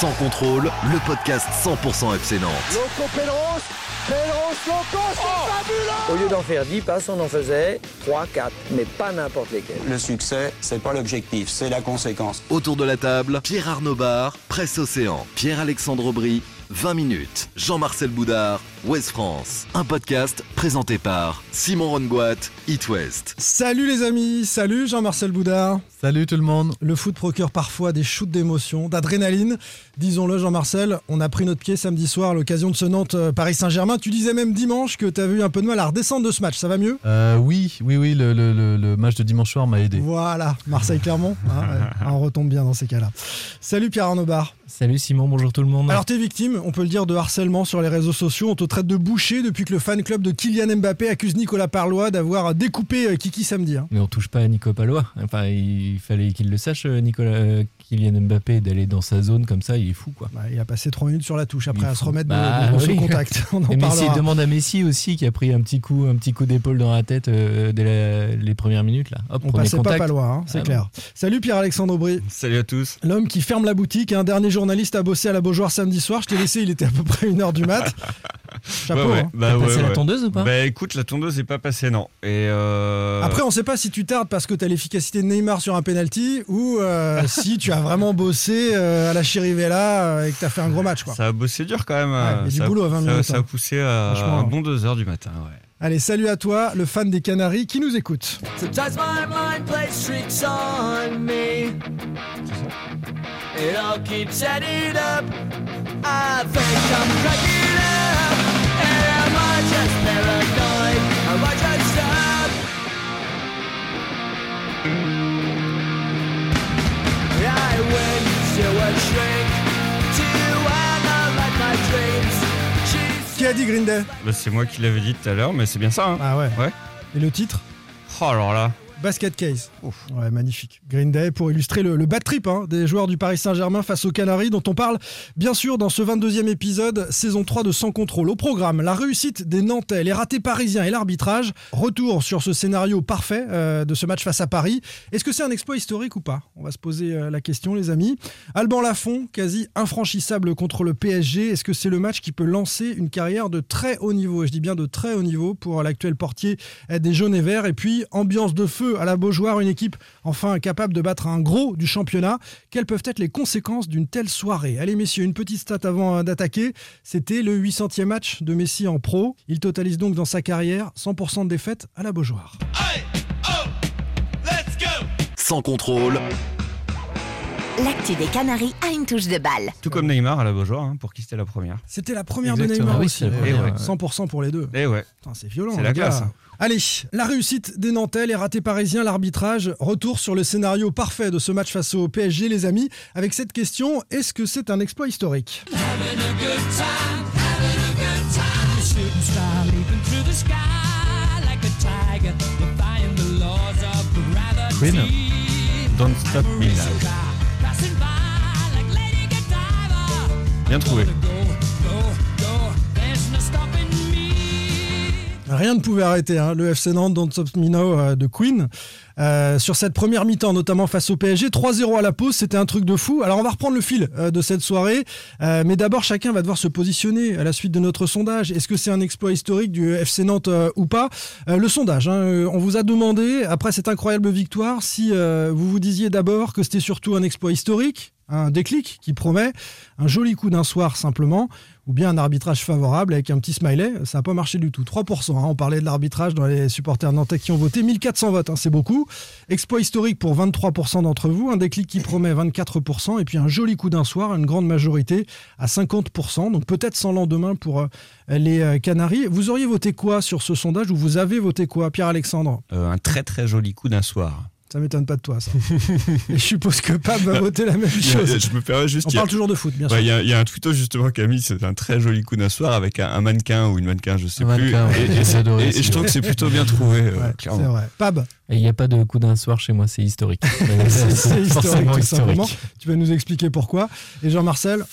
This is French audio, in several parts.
Sans contrôle, le podcast 100% FC Nantes. Loco Loco, c'est fabuleux Au lieu d'en faire 10 passes, on en faisait 3, 4, mais pas n'importe lesquels. Le succès, c'est pas l'objectif, c'est la conséquence. Autour de la table, Pierre Arnaud Bar, Presse Océan, Pierre-Alexandre Aubry, 20 minutes. Jean-Marcel Boudard, Ouest France. Un podcast présenté par Simon Rongoat, It West. Salut les amis, salut Jean-Marcel Boudard. Salut tout le monde. Le foot procure parfois des shoots d'émotion, d'adrénaline. Disons-le Jean-Marcel, on a pris notre pied samedi soir à l'occasion de ce Nantes-Paris Saint-Germain. Tu disais même dimanche que tu as eu un peu de mal à redescendre de ce match, ça va mieux? Euh, Oui, oui, oui, le, le, le, match de dimanche soir m'a aidé. Voilà, Marseille-Clermont, hein, on retombe bien dans ces cas-là. Salut Pierre Arnaud Bar. Salut Simon, bonjour tout le monde. Alors t'es victime, on peut le dire, de harcèlement sur les réseaux sociaux. On te traite de boucher depuis que le fan club de Kylian Mbappé accuse Nicolas Parlois d'avoir découpé Kiki samedi. Hein. Mais on touche pas à Nico Parlois. Enfin, il fallait qu'il le sache, Nicolas Kylian Mbappé, d'aller dans sa zone comme ça, il est fou quoi. Bah, il a passé 3 minutes sur la touche après à se remettre bah, de, de, de oui. contact. On en Et Messi demande à Messi aussi qui a pris un petit coup, un petit coup d'épaule dans la tête euh, dès la, les premières minutes là. Hop, on passait contact. pas Palois, hein, c'est ah clair. Bon. Salut Pierre-Alexandre Aubry. Salut à tous. L'homme qui ferme la boutique, un dernier journaliste à bosser à la Beaujoire samedi soir. Je t'ai laissé, il était à peu près 1h du mat. Chapeau. Ouais, ouais. Hein. Bah, T'as passé ouais, la ouais. tondeuse ou pas Bah écoute, la tondeuse n'est pas passée, non. Et euh... Après, on sait pas si tu tardes parce que tu as l'efficacité de Neymar sur un penalty ou euh, si tu as vraiment bossé euh, à la Chirivella euh, et que tu as fait un gros match. Quoi. Ça a bossé dur quand même. Ouais, a du boulot à 20 ça, minutes, Ça hein. a poussé à un bon 2h du matin, ouais. Allez, salut à toi, le fan des Canaries qui nous écoute. Sometimes my mind plays tricks on me. It all keeps adding up. I think I'm cracking up. Am I just paranoid? Am I just Qui a dit Green Day Bah, c'est moi qui l'avais dit tout à l'heure, mais c'est bien ça. Hein. Ah ouais. Ouais. Et le titre? Oh alors là. Basket Case. Ouf. Ouais, magnifique. Green Day pour illustrer le, le bad trip hein, des joueurs du Paris Saint-Germain face aux Canaries, dont on parle bien sûr dans ce 22e épisode, saison 3 de Sans Contrôle. Au programme, la réussite des Nantais, les ratés parisiens et l'arbitrage. Retour sur ce scénario parfait euh, de ce match face à Paris. Est-ce que c'est un exploit historique ou pas? On va se poser euh, la question, les amis. Alban Lafont, quasi infranchissable contre le PSG. Est-ce que c'est le match qui peut lancer une carrière de très haut niveau? Et je dis bien de très haut niveau pour l'actuel portier des jaunes et verts. Et puis, ambiance de feu à la Beaujoire, une équipe enfin capable de battre un gros du championnat. Quelles peuvent être les conséquences d'une telle soirée? Allez messieurs, une petite stat avant euh, d'attaquer. C'était le 800e match de Messi en pro. Il totalise donc dans sa carrière 100% de défaites à la Beaujoire. Sans contrôle, L'actu des Canaries a une touche de balle. Tout comme Neymar à la Beaujoire, hein, pour qui c'était la première. C'était la première Exactement. de Neymar Ah oui, aussi. c'est la Eh première, ouais, ouais. 100% pour les deux. Et ouais. Putain, C'est violent. C'est la gars. classe, hein. Allez, la réussite des Nantais, les ratés parisiens, l'arbitrage. Retour sur le scénario parfait de ce match face au PSG, les amis. Avec cette question, est-ce que c'est un exploit historique? Don't Stop. Bien trouvé. Rien ne pouvait arrêter hein, le FC Nantes Don't Stop Me Now euh, de Queen. Euh, sur cette première mi-temps, notamment face au PSG, 3-0 à la pause, c'était un truc de fou. Alors on va reprendre le fil euh, de cette soirée, mais d'abord chacun va devoir se positionner à la suite de notre sondage. Est-ce que c'est un exploit historique du FC Nantes ou pas? Le sondage, hein, on vous a demandé, après cette incroyable victoire, si vous vous disiez d'abord que c'était surtout un exploit historique, un déclic qui promet, un joli coup d'un soir simplement, ou bien un arbitrage favorable avec un petit smiley. Ça n'a pas marché du tout. 3%. hein. On parlait de l'arbitrage dans les supporters nantais qui ont voté. 1400 votes, hein, c'est beaucoup. Exploit historique pour 23% d'entre vous. Un déclic qui promet 24%. Et puis un joli coup d'un soir, une grande majorité à 50%. Donc peut-être sans lendemain pour euh, les euh, Canaries. Vous auriez voté quoi sur ce sondage ou vous avez voté quoi, Pierre-Alexandre? Euh, un très très joli coup d'un soir. Ça m'étonne pas de toi, ça. Et je suppose que Pape va voter la même chose. Je me permets juste. On a- parle toujours de foot, bien sûr. Il y, a- il y a un tweeto justement qui a mis c'est un très joli coup d'un soir avec un, un mannequin ou une mannequin, je sais Un plus. mannequin, et, et j'ai c'est- adoré et- je trouve que c'est plutôt bien trouvé, euh, Ouais, clairement. c'est vrai. Pab, Et il n'y a pas de coup d'un soir chez moi, c'est historique. c'est c'est historique, tout simplement. historique. Tu vas nous expliquer pourquoi. Et Jean-Marcel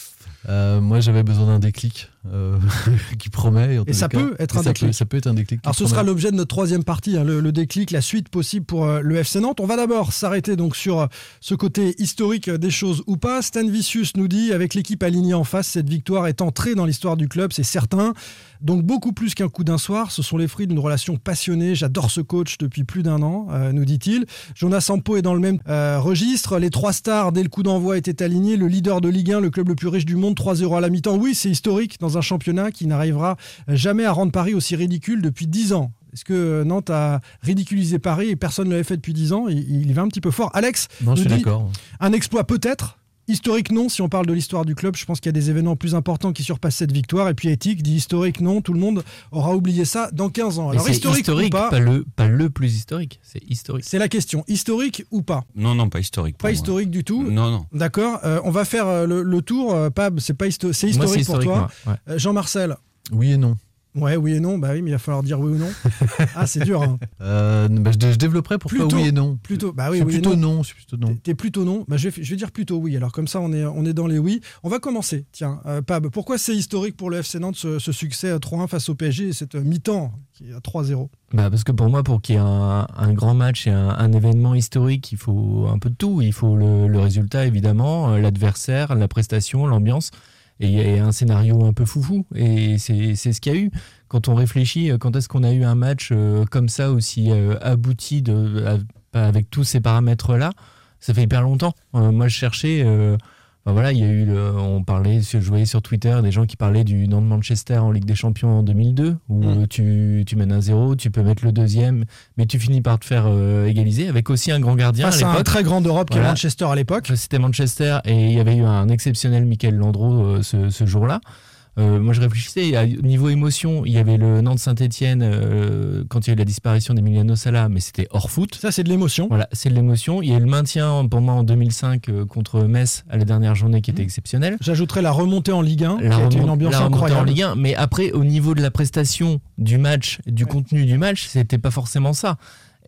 Euh, moi, j'avais besoin d'un déclic. euh, qui promet. tous ça cas. peut être Et un ça déclic. Peut, ça peut être un déclic. Alors ce sera l'objet de notre troisième partie, hein, le, le déclic, la suite possible pour euh, le FC Nantes. On va d'abord s'arrêter donc sur ce côté historique des choses ou pas. Stan Vicius nous dit, avec l'équipe alignée en face, cette victoire est entrée dans l'histoire du club, c'est certain. Donc beaucoup plus qu'un coup d'un soir, ce sont les fruits d'une relation passionnée. J'adore ce coach depuis plus d'un an, euh, nous dit-il. Jonas Sampo est dans le même euh, registre. Les trois stars, dès le coup d'envoi, étaient alignés. Le leader de Ligue 1, le club le plus riche du monde, 3-0 à la mi-temps. Oui, c'est historique dans un championnat qui n'arrivera jamais à rendre Paris aussi ridicule depuis 10 ans. Est-ce que Nantes a ridiculisé Paris et personne ne l'avait fait depuis 10 ans? Il, va un petit peu fort. Alex, Non, je nous suis dit, d'accord. un exploit peut-être. Historique non, si on parle de l'histoire du club, je pense qu'il y a des événements plus importants qui surpassent cette victoire. Et puis éthique, dit historique non, tout le monde aura oublié ça dans 15 ans. Alors c'est historique, historique, ou pas, pas, le, pas le plus historique, c'est historique. c'est la question. Historique ou pas Non, non, pas historique. Pas moi. historique du tout. Non, non. D'accord. euh, on va faire euh, le, le tour. euh, Pab, c'est pas histo- c'est Moi, historique, c'est pour toi. ouais. Euh, Jean-Marcel. Oui et non. Ouais, oui et non. Bah oui, mais il va falloir dire oui ou non. ah, c'est dur. hein. Euh, bah, je, je développerai pourquoi Plutôt. oui et non. Plutôt. Bah oui, oui et plutôt non. non. Je suis plutôt non. T'es- T'es plutôt non. Bah, je, vais, je vais dire plutôt oui. Alors comme ça, on est, on est dans les oui. On va commencer. Tiens, euh, Pab, pourquoi c'est historique pour le FC Nantes ce, ce succès à 3-1 face au PSG et cette euh, mi-temps qui est à 3-0 Bah parce que pour moi, pour qu'il y ait un, un grand match et un, un événement historique, il faut un peu de tout. Il faut le, le résultat, évidemment, l'adversaire, la prestation, l'ambiance. Et a un scénario un peu foufou. Et c'est ce qu'il y a eu. Quand on réfléchit, euh, quand est-ce qu'on a eu un match euh, comme ça, aussi euh, abouti, de, avec tous ces paramètres-là Ça fait hyper longtemps. Moi, je cherchais. Enfin, voilà, il y a eu, le- on parlait, je voyais sur Twitter des gens qui parlaient du Nantes Manchester en Ligue des Champions en 2002, où Mm. euh, tu, tu mènes un zéro, tu peux mettre le deuxième, mais tu finis par te faire euh, égaliser avec aussi un grand gardien Face à à un très grand Europe qui est Voilà. Manchester à l'époque. C'était Manchester et il y avait eu un exceptionnel Michael Landreau euh, ce, ce jour-là. Euh, moi, je réfléchissais, à niveau émotion, il y avait le Nantes-Saint-Etienne quand il y a eu la disparition d'Emiliano Sala, mais c'était hors foot. Ça, c'est de l'émotion. Voilà, c'est de l'émotion. Il y a eu le maintien pour moi en 2005 euh, contre Metz à la dernière journée qui était exceptionnelle. J'ajouterai la remontée en Ligue 1, La, qui a été une ambiance la remontée en incroyable. Ligue 1, mais après, au niveau de la prestation du match, du contenu du match, c'était pas forcément ça.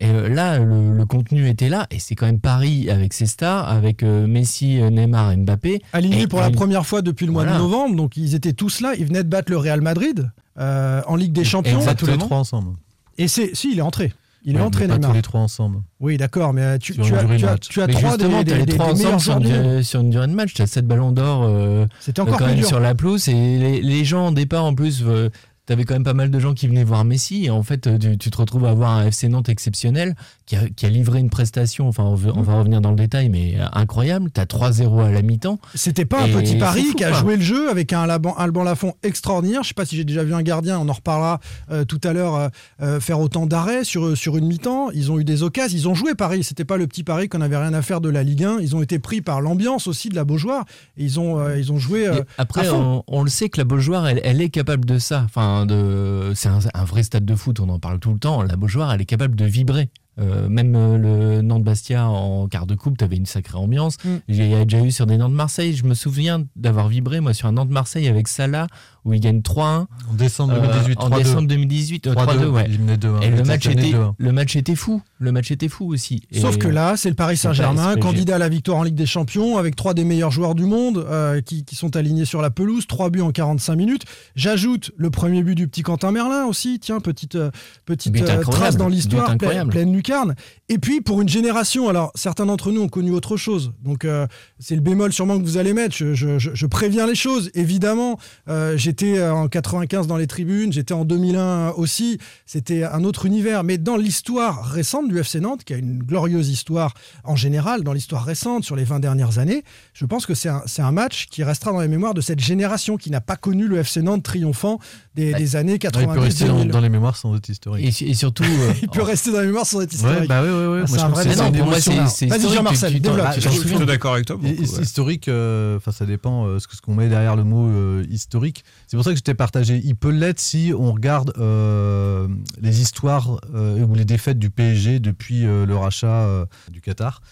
Et euh, là, le, le contenu était là, et c'est quand même Paris avec ses stars, avec euh, Messi, euh, Neymar, Mbappé. Alignés Et- pour la et- première fois depuis le mois Voilà. de novembre, donc ils étaient tous là. Ils venaient de battre le Real Madrid euh, en Ligue des Champions. Pas tous les Exactement. trois ensemble. Et c'est, si, il est entré. Il est entré, Neymar. tous les trois ensemble. Oui, d'accord, mais euh, tu, tu as, tu as, tu as trois des, justement, des- t'as les des- trois des ensemble meilleurs sur une, sur une durée de match. T'as 7 ballons d'or euh, C'était encore quand plus même dur. sur la pelouse, et les, les gens au départ, en plus, euh, t'avais quand même pas mal de gens qui venaient voir Messi, et en fait, tu, tu te retrouves à avoir un FC Nantes exceptionnel qui a, qui a livré une prestation, enfin, on, veut- on va revenir dans le détail, mais incroyable. T'as 3-0 à la mi-temps. C'était pas un Et petit fou, qui a joué le jeu avec un Alban, Alban Lafont extraordinaire. Je sais pas si j'ai déjà vu un gardien, on en reparlera euh, tout à l'heure, euh, euh, faire autant d'arrêts sur, sur une mi-temps. Ils ont eu des occasions, ils ont joué Paris. C'était pas le petit Paris qu'on avait rien à faire de la Ligue 1. Ils ont été pris par l'ambiance aussi de la Beaujoire. Et ils ont, euh, ils ont joué. après, on le sait que la Beaujoire, elle, elle est capable de ça. Enfin, de, c'est un, un vrai stade de foot, on en parle tout le temps. La Beaujoire, elle est capable de vibrer. Euh, même euh, le Nantes-Bastia en quart de coupe, t'avais une sacrée ambiance. Mm. J'ai déjà eu sur des Nantes-Marseille. Je me souviens d'avoir vibré, moi, sur un Nantes-Marseille avec Salah, où il gagne 3-1. En décembre Euh, 2018, en 3-2. décembre 2018, euh, 3-2, 3-2, ouais. éliminé 2-1. Et le match, était, 2-1. le match était fou. Le match était fou aussi. Sauf que là, c'est le Paris Saint-Germain, candidat à la victoire en Ligue des Champions, avec trois des meilleurs joueurs du monde euh, qui, qui sont alignés sur la pelouse, trois buts en 45 minutes. J'ajoute le premier but du petit Quentin Merlin aussi, tiens, petite, euh, euh, trace dans l'histoire, pleine, lucarne. Et puis pour une génération, alors certains d'entre nous ont connu autre chose, donc euh, c'est le bémol sûrement que vous allez mettre, je, je- je- je préviens les choses, évidemment, euh, j'étais euh, en 95 dans les tribunes, j'étais en 2001 aussi, c'était un autre univers, mais dans l'histoire récente du FC Nantes, qui a une glorieuse histoire en général, dans l'histoire récente, sur les 20 dernières années, je pense que c'est un, match qui restera dans les mémoires de cette génération qui n'a pas connu le FC Nantes triomphant des, des années Ouais, il peut 90 rester dans, 2000. dans les mémoires sans être historique. Et, et surtout. euh, Il peut rester dans les mémoires sans être Ouais, historique. bah ouais, ouais, ouais. Ah, Moi, c'est un vrai c'est historique. T'en- développe. ah, Je suis d'accord avec toi. Beaucoup. Historique, euh, enfin ça dépend euh, ce qu'on met derrière le mot euh, historique. C'est pour ça que j'étais partagé. Il peut l'être si on regarde euh, les histoires euh, ou les défaites du PSG depuis euh, le rachat du Qatar.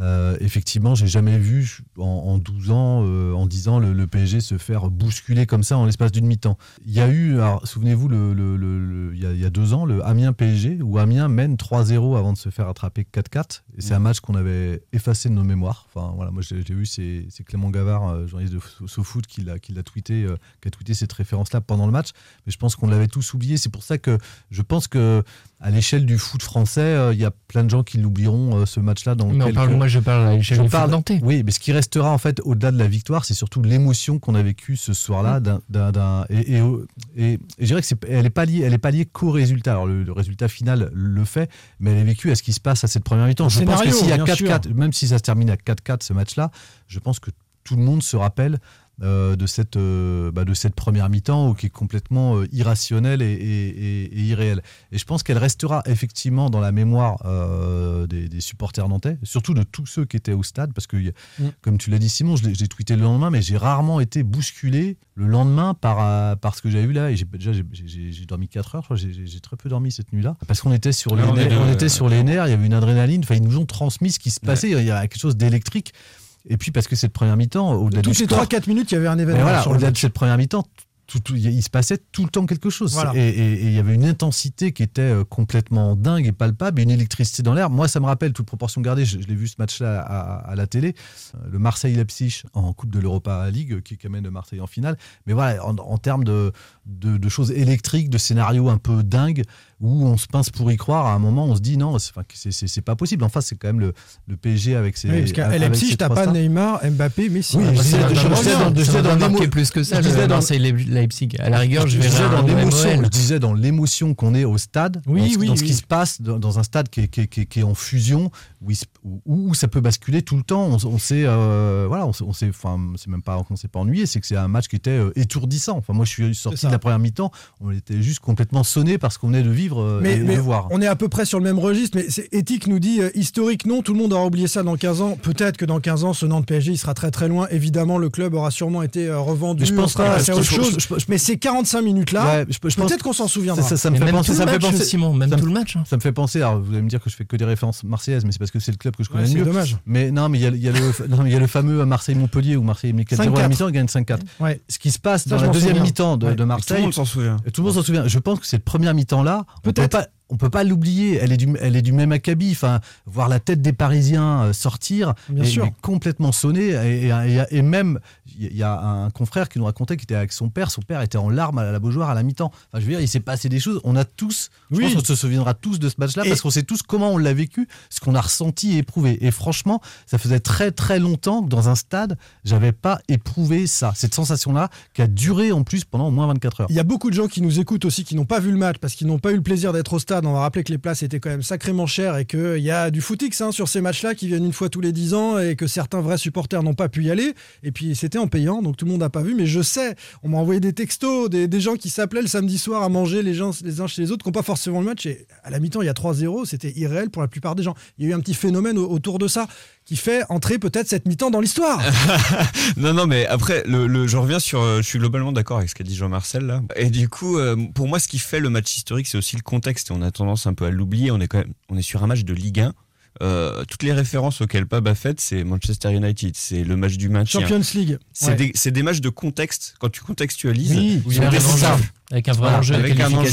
Euh, effectivement, j'ai jamais vu en, en 12 ans, euh, en 10 ans, le, le PSG se faire bousculer comme ça en l'espace d'une mi-temps. Il y a eu, souvenez-vous, le, le- le- le- il, y a, il y a deux ans, le Amiens PSG, où Amiens mène 3-0 avant de se faire attraper 4-4. Et c'est un match qu'on avait effacé de nos mémoires. Enfin, voilà, moi j'ai vu, c'est Clément Gavard, euh, journaliste de So- SoFoot, qui l'a tweeté, euh, qui a tweeté cette référence-là pendant le match. Mais je pense qu'on l'avait tous oublié. C'est pour ça que je pense que à l'échelle du foot français, euh, il y a plein de gens qui l'oublieront euh, ce match-là dans Mais on parle, moi, je parle à l'échelle du parle-. Oui, mais ce qui restera en fait au-delà de la victoire, c'est surtout l'émotion qu'on a vécue ce Mm. soir-là. d'un- d'un- d'un- et, et, et- et je dirais que c'est, elle n'est pas liée, elle est pas liée qu'au résultat. Alors le, le résultat final le fait, mais elle est vécue à ce qui se passe à cette première mi-temps. Je pense que s'il y a bien 4-4, même si ça se termine à 4-4 ce match-là, je pense que tout le monde se rappelle. Euh, de, cette, euh, bah, de cette première mi-temps qui est complètement euh, irrationnelle et, et- et- et irréelle. Et je pense qu'elle restera effectivement dans la mémoire euh, des, des supporters nantais, surtout de tous ceux qui étaient au stade, parce que, Mm. comme tu l'as dit Simon, je l'ai- j'ai tweeté le lendemain, mais j'ai rarement été bousculé le lendemain par, euh, par ce que j'ai eu là. Et j'ai, déjà, j'ai, dormi 4 heures, j'ai, très peu dormi cette nuit-là, parce qu'on était sur les, Ah, on est nerfs, on était sur les nerfs, il y avait une adrénaline, enfin, ils nous ont transmis ce qui se passait, il y a quelque chose d'électrique. Et puis parce que cette première mi-temps, au-delà du Toutes les score, 3-4 minutes, il y avait un événement voilà, au-delà de cette première mi-temps, tout- tout- il se passait tout le temps quelque chose. Voilà. Et, et- et il y avait une intensité qui était euh, complètement dingue et palpable, et une électricité dans l'air. Moi, ça me rappelle, toute proportion gardée, je, je l'ai vu ce match-là à, à la télé, euh, le Marseille-Leipzig en Coupe de l'Europa League, euh, qui, qui amène le Marseille en finale. Mais voilà, en, en termes de, de, de choses électriques, de scénarios un peu dingues, où on se pince pour y croire, à un moment, on se dit non, c'est pas possible. Enfin, c'est quand même le, le PSG avec ses. Oui, parce qu'à Leipzig, t'as pas. Neymar, Mbappé, Messi. Oui, Ah, je disais- dans- dans marqué l'émo- plus que ça, le dans- Leipzig. À la rigueur, je je dans l'émotion, je disais dans l'émotion qu'on est au stade, Oui, dans, ce- oui, dans ce qui se passe dans, un stade qui est, qui est- qui est- qui est en fusion, où, se- où- ça peut basculer tout le temps. On, s- on s'est, euh, voilà, on, s'est, enfin, c'est même pas qu'on s'est pas ennuyé, c'est que c'est un match qui était euh, étourdissant. Enfin, moi, je suis sorti de la première mi-temps, on était juste complètement sonné parce qu'on venait de vivre euh, Mais, et mais de voir. on est à peu près sur le même registre, mais c'est- éthique nous dit historique non, tout le monde aura oublié ça dans 15 ans. Peut-être que dans 15 ans, ce Nantes PSG il sera très très loin. Évidemment, le club aura sûrement été revendu. Mais je pense on sera pas, passé à je- autre je- chose. je- je- mais ces 45 minutes là, Ouais, je- je pense- peut-être qu'on s'en souviendra. Ça, ça- ça me fait penser, tout ça me fait penser, Simon, même ça me- tout le match. hein. Ça me fait penser, alors vous allez me dire que je fais que des références marseillaises, mais c'est parce que c'est le club que je connais Ouais, le c'est mieux. dommage. Mais non, mais il y a, y le, y a fameux Marseille-Montpellier où Marseille met 4-0 à la 5-4. mi-temps et gagne 5-4. Ouais. Ce qui se passe Ça, dans la deuxième souviens. mi-temps de, Ouais. de Et tout le Marseille, monde s'en souvient. et tout le monde s'en souvient. Je pense que cette première mi-temps-là, on peut Peut-être. pas, on peut pas l'oublier. Elle est du, elle est du même acabit. Enfin, voir la tête des Parisiens euh, sortir, Bien et- sûr. complètement sonné. Et, et- et- et même, il y a un confrère qui nous racontait qu'il était avec son père. Son père était en larmes à la Beaujoire à la mi-temps. Enfin, je veux dire, il s'est passé des choses. On a tous, je Oui. pense qu'on se souviendra tous de ce match-là parce qu'on sait tous comment on l'a vécu, ce qu'on a ressenti et éprouvé. Et franchement, ça faisait très très longtemps que dans un stade, j'avais pas éprouvé ça, cette sensation-là qui a duré en plus pendant au moins 24 heures. Il y a beaucoup de gens qui nous écoutent aussi qui n'ont pas vu le match parce qu'ils n'ont pas eu le plaisir d'être au stade. On va rappeler que les places étaient quand même sacrément chères et qu'il y a du footix hein, sur ces matchs-là qui viennent une fois tous les 10 ans et que certains vrais supporters n'ont pas pu y aller. Et puis c'était en payant, donc tout le monde n'a pas vu. Mais je sais, on m'a envoyé des textos, des, gens qui s'appelaient le samedi soir à manger les, gens, les uns chez les autres qui n'ont pas forcément le match. Et à la mi-temps, il y a 3-0, c'était irréel pour la plupart des gens. Il y a eu un petit phénomène au- autour de ça qui fait entrer peut-être cette mi-temps dans l'histoire. Non, non, mais après, le- je reviens sur. euh, je suis globalement d'accord avec ce qu'a dit Jean-Marcel là. Et du coup, euh, pour moi, ce qui fait le match historique, c'est aussi le contexte. Et on a tendance un peu à l'oublier. On est quand même, on est sur un match de Ligue 1. Euh, toutes les références auxquelles Pab a faites, c'est Manchester United, c'est le match du maintien. Champions League. C'est Ouais. des, des matchs de contexte. Quand tu contextualises, Oui, Oui, c'est avec un ça. enjeu. Avec un vrai enjeu avec un enjeu.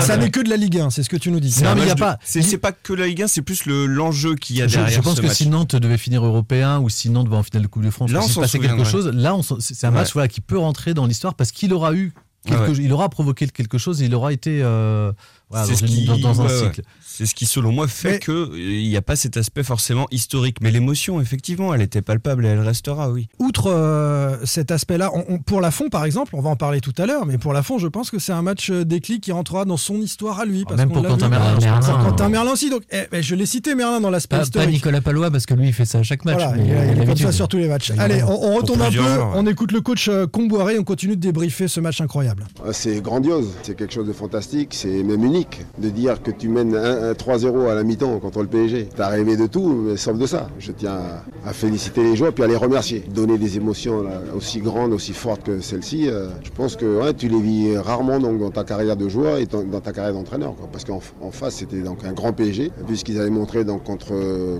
Ça n'est que, que de la Ligue 1, c'est ce que tu nous dis. C'est Non, un mais il a match de- pas- C'est pas que la Ligue 1, c'est plus le- l'enjeu qu'il y a Je, derrière je pense ce que match. si Nantes devait finir européen ou si Nantes va en finale de Coupe de France, Là, on passait quelque chose, là, c'est un match voilà, qui peut rentrer dans l'histoire parce qu'il aura eu quelque, Ouais, ouais. il aura provoqué quelque chose et il aura été euh, voilà, C'est ce qui- dans- dans un ouais, ouais. cycle. C'est ce qui, selon moi, fait Mais- que euh, il n'y a pas cet aspect forcément historique. Mais l'émotion, effectivement, elle était palpable et elle restera, oui. Outre euh, cet aspect-là, on- on- pour Lafont par exemple, on va en parler tout à l'heure, mais pour Lafont, je pense que c'est un match euh, déclic qui rentrera dans son histoire à lui. Parce Même qu'on pour Quentin. Merlin, Merlin, Quentin Merlin aussi. Donc, eh, ben, je l'ai cité Merlin dans l'aspect Pas, pas historique. Nicolas Palois parce que lui il fait ça à chaque match. Voilà, mais, il, est- il comme d'habitude. ça sur tous les matchs. Allez, on, on retombe un peu, ouais. on écoute le coach Comboiré, on continue de débriefer ce match incroyable. Ah, C'est grandiose, c'est quelque chose de fantastique, c'est même unique de dire que tu mènes un- un 3-0 à la mi-temps contre le PSG. T'as rêvé de tout, mais sauf de ça. Je tiens à, féliciter les joueurs puis à les remercier. Donner des émotions aussi grandes, aussi fortes que celle-ci, euh, je pense que tu les vis rarement donc, dans ta carrière de joueur et dans, ta carrière d'entraîneur. Parce qu'en en face, c'était donc un grand PSG. Vu ce qu'ils avaient montré donc, contre,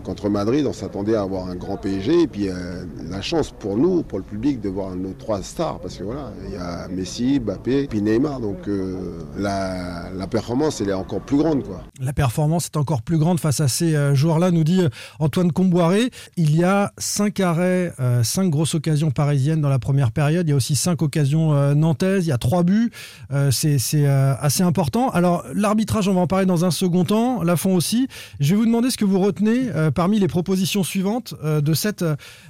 contre Madrid, on s'attendait à avoir un grand PSG. Et puis euh, la chance pour nous, pour le public, de voir nos trois stars. Parce que voilà, il y a Messi, Mbappé, puis Neymar. Donc euh, la performance elle est encore plus grande. La performance est encore plus grande face à ces euh, joueurs-là, nous dit euh, Antoine Comboiré. Il y a 5 arrêts, 5 euh, grosses occasions parisiennes dans la première période. Il y a aussi 5 occasions nantaises. Il y a 3 buts. C'est assez important. Alors, l'arbitrage, on va en parler dans un second temps. La fond aussi. Je vais vous demander ce que vous retenez parmi les propositions suivantes de cette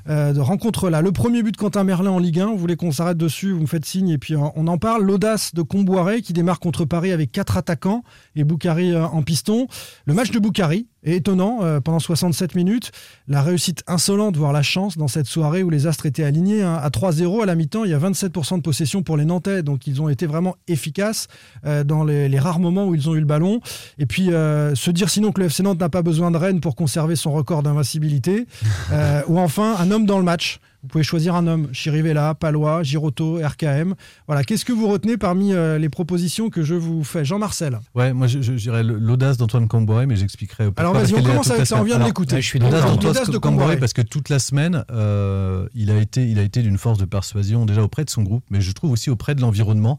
rencontre-là. Le premier but de Quentin Merlin en Ligue 1. Vous voulez qu'on s'arrête dessus? Vous me faites signe et puis on on en parle. L'audace de Comboiré qui démarre contre Paris avec 4 attaquants et Boukari euh, en piston. Le match de Boukari est étonnant euh, pendant 67 minutes. La réussite insolente, voire la chance dans cette soirée où les Astres étaient alignés hein. à 3-0 à la mi-temps. Il y a 27% de possession pour les Nantais, donc ils ont été vraiment efficaces euh, dans les, rares moments où ils ont eu le ballon. Et puis se dire sinon que le FC Nantes n'a pas besoin de Rennes pour conserver son record d'invincibilité. Ou enfin un homme dans le match. Vous pouvez choisir un homme, Chirivella, Palois, Giroto, RKM. Voilà, qu'est-ce que vous retenez parmi euh, les propositions que je vous fais? Jean-Marcel Ouais, moi je, je dirais l'audace d'Antoine Camboré, mais j'expliquerai. Alors, vas-y, on commence avec ça, on vient de l'écouter. ouais, je suis L'audace d'Antoine L'audace de Camboré, Camboré. parce que toute la semaine, euh, il a été, il a été d'une force de persuasion déjà auprès de son groupe, mais je trouve aussi auprès de l'environnement.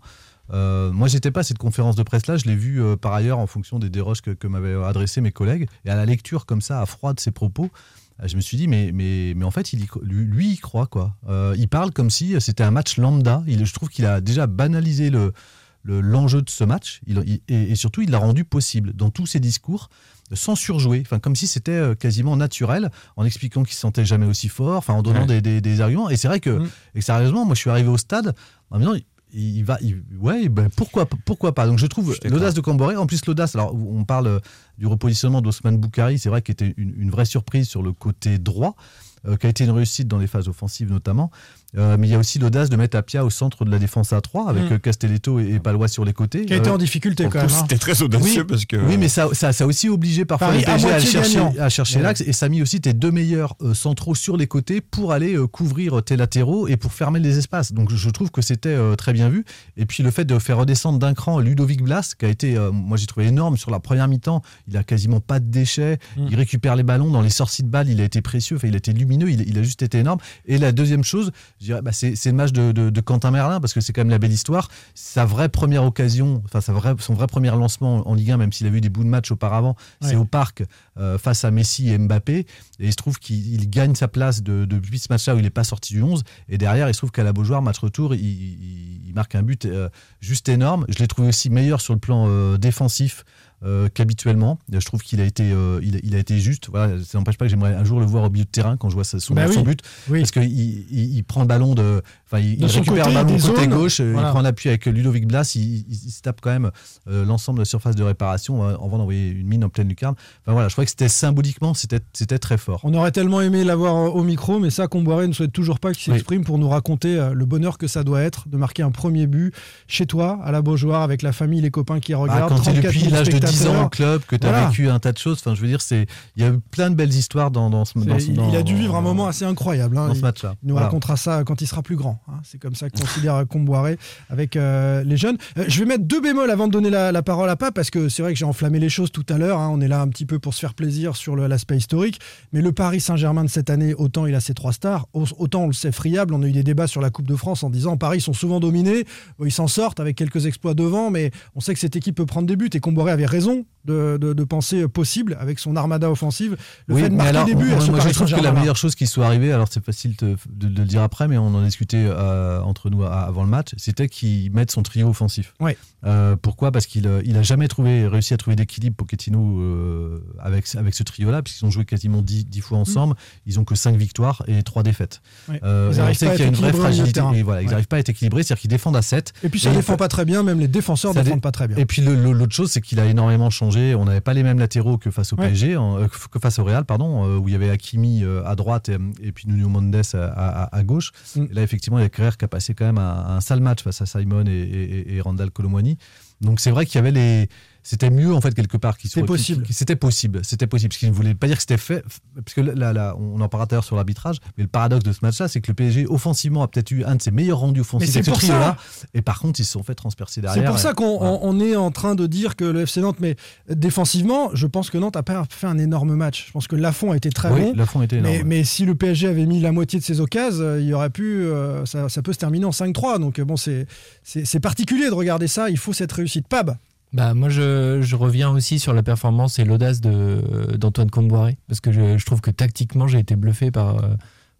Euh, moi, j'étais pas à cette conférence de presse-là, je l'ai vu euh, par ailleurs en fonction des déroches que, que m'avaient adressé mes collègues, et à la lecture comme ça, à froid de ses propos, je me suis dit, mais, mais, mais en fait, il y lui, il croit quoi. Euh, il parle comme si c'était un match lambda. Il, je trouve qu'il a déjà banalisé le le- l'enjeu de ce match il- il- et, et surtout il l'a rendu possible dans tous ses discours sans surjouer, enfin comme si c'était euh, quasiment naturel, en expliquant qu'il se sentait jamais aussi fort, enfin en donnant Ouais. des, des- des arguments. Et c'est vrai que, Mm. et sérieusement, moi je suis arrivé au stade en me disant, il, va, il- ouais, ben, pourquoi, pourquoi pas? Donc je trouve Je l'audace de Camboré, en plus l'audace, alors on parle euh, du repositionnement d'Osman Boukari, c'est vrai qu'il était une, une vraie surprise sur le côté droit, euh, qui a été une réussite dans les phases offensives notamment. Euh, mais il y a aussi l'audace de mettre Apia au centre de la défense à 3 avec Mm. euh, Castelletto et, Palois sur les côtés. Qui a été Euh, en difficulté En quand même. hein. c'était très audacieux Oui. parce que. oui, mais ça, ça, ça a aussi obligé parfois Paris à PSG à, chercher, à chercher Ouais. l'axe et ça a mis aussi tes deux meilleurs euh, centraux sur les côtés pour aller euh, couvrir tes latéraux et pour fermer les espaces. Donc je trouve que c'était euh, très bien vu. Et puis le fait de faire redescendre d'un cran Ludovic Blas, qui a été, euh, moi j'ai trouvé énorme sur la première mi-temps, il a quasiment pas de déchets, Mm. il récupère les ballons dans les sorties de balles, il a été précieux, enfin, il a été lumineux, il, il a juste été énorme. Et la deuxième chose, je dirais, bah, c'est le match de, de- de Quentin Merlin, parce que c'est quand même la belle histoire. Sa vraie première occasion, enfin sa vraie, son vrai premier lancement en Ligue 1, même s'il a eu des bouts de match auparavant, c'est au parc euh, face à Messi et Mbappé. Et il se trouve qu'il il gagne sa place de- depuis ce match-là où il n'est pas sorti du 11. Et derrière, il se trouve qu'à la Beaujoire, match retour, il, il- il marque un but euh, juste énorme. Je l'ai trouvé aussi meilleur sur le plan euh, défensif. Euh, qu'habituellement, je trouve qu'il a été, euh, il, a- il a été juste. Voilà, ça n'empêche pas que j'aimerais un jour le voir au milieu de terrain quand je vois son, Bah son but, Oui. parce qu'il il, il prend le ballon de, enfin, il, récupère côté, le ballon côté zones. gauche, euh, Voilà. il prend l'appui avec Ludovic Blas, il, il- il se tape quand même euh, l'ensemble de la surface de réparation euh, avant d'envoyer une mine en pleine lucarne. Enfin voilà, je crois que c'était symboliquement, c'était très fort. On aurait tellement aimé l'avoir euh, au micro, mais ça, Comboiré ne souhaite toujours pas qu'il s'exprime pour nous raconter euh, le bonheur que ça doit être de marquer un premier but chez toi, à la Beaujoire, avec la famille, les copains qui regardent. quand tu es 34 depuis 000 l'âge de 10 ans au club, que tu as Voilà. vécu un tas de choses, enfin je veux dire, il y a eu plein de belles histoires dans, dans ce dans il, dans- il a dû vivre un moment assez incroyable. hein. dans ce match-là. Il nous Voilà. racontera ça quand il sera plus grand. Hein. C'est comme ça que considère Comboiré avec euh, les jeunes. Euh, je vais mettre deux bémols avant de donner la, la parole à Pape parce que c'est vrai que j'ai enflammé les choses tout à l'heure. hein. On est là un petit peu pour se faire plaisir sur l'aspect historique. Mais le Paris Saint-Germain de cette année, autant il a ses trois stars, au- autant on le sait friable. On a eu des débats sur la Coupe de France en disant Paris sont souvent dominés. Ils s'en sortent avec quelques exploits devant, mais on sait que cette équipe peut prendre des buts. Et Comboiré avait raison de, de- de penser possible avec son armada offensive. Le Oui, fait de marquer alors, des buts à moi, ce moi, je trouve que la meilleure chose qui soit arrivée, alors c'est facile de, de- le dire après, mais on en a discuté euh, entre nous à- avant le match, c'était qu'il mette son trio offensif. Ouais. Euh, pourquoi? Parce qu'il euh, il a jamais trouvé, réussi à trouver d'équilibre Pochettino euh, avec, avec ce trio-là, puisqu'ils ont joué quasiment 10, 10 fois ensemble, ils ont que 5 victoires et 3 défaites. Ouais. Ils et on arrivent sait pas à qu'il y a être une vraie fragilité. terrain. Et voilà, ils n'arrivent pas à être équilibrés, c'est-à-dire qu'ils défendent à 7. Et puis ça Et- défend pas très bien, même les défenseurs dé- défendent pas très bien. Et puis l'autre chose, c'est qu'il a énormément changé. On n'avait pas les mêmes latéraux que face au Ouais. PSG, que face au Real, pardon, où il y avait Hakimi à droite et, et puis Nuno Mendes à, à- à gauche. Mm. Et là, effectivement, qui a passé quand même un, sale match face à Simon et, et, et Randall Colomwani. Donc c'est vrai qu'il y avait les. C'était mieux en fait quelque part qu'il C'est soit- possible. C'était possible, c'était possible. Parce qu'il ne voulait pas dire que c'était fait, parce que là, là, on en parlera tout à l'heure sur l'arbitrage. Mais le paradoxe de ce match-là, c'est que le PSG offensivement a peut-être eu un de ses meilleurs rendus offensifs c'est ce pour ça. trio-là. Et par contre, ils se sont fait transpercer derrière. C'est pour ça qu'on voilà. on- on est en train de dire que le FC Nantes, mais défensivement, je pense que Nantes a pas fait un énorme match. Je pense que Lafont a été très oui, bon. Lafont était énorme. Mais, mais si le PSG avait mis la moitié de ses occasions, euh, il aurait pu, euh, ça, ça peut se terminer en 5-3. Donc euh, bon, c'est particulier de regarder ça. Il faut cette réussite. Pab, Bah, moi, je, je reviens aussi sur la performance et l'audace de- d'Antoine Comboiré, parce que je, je trouve que tactiquement, j'ai été bluffé par, euh,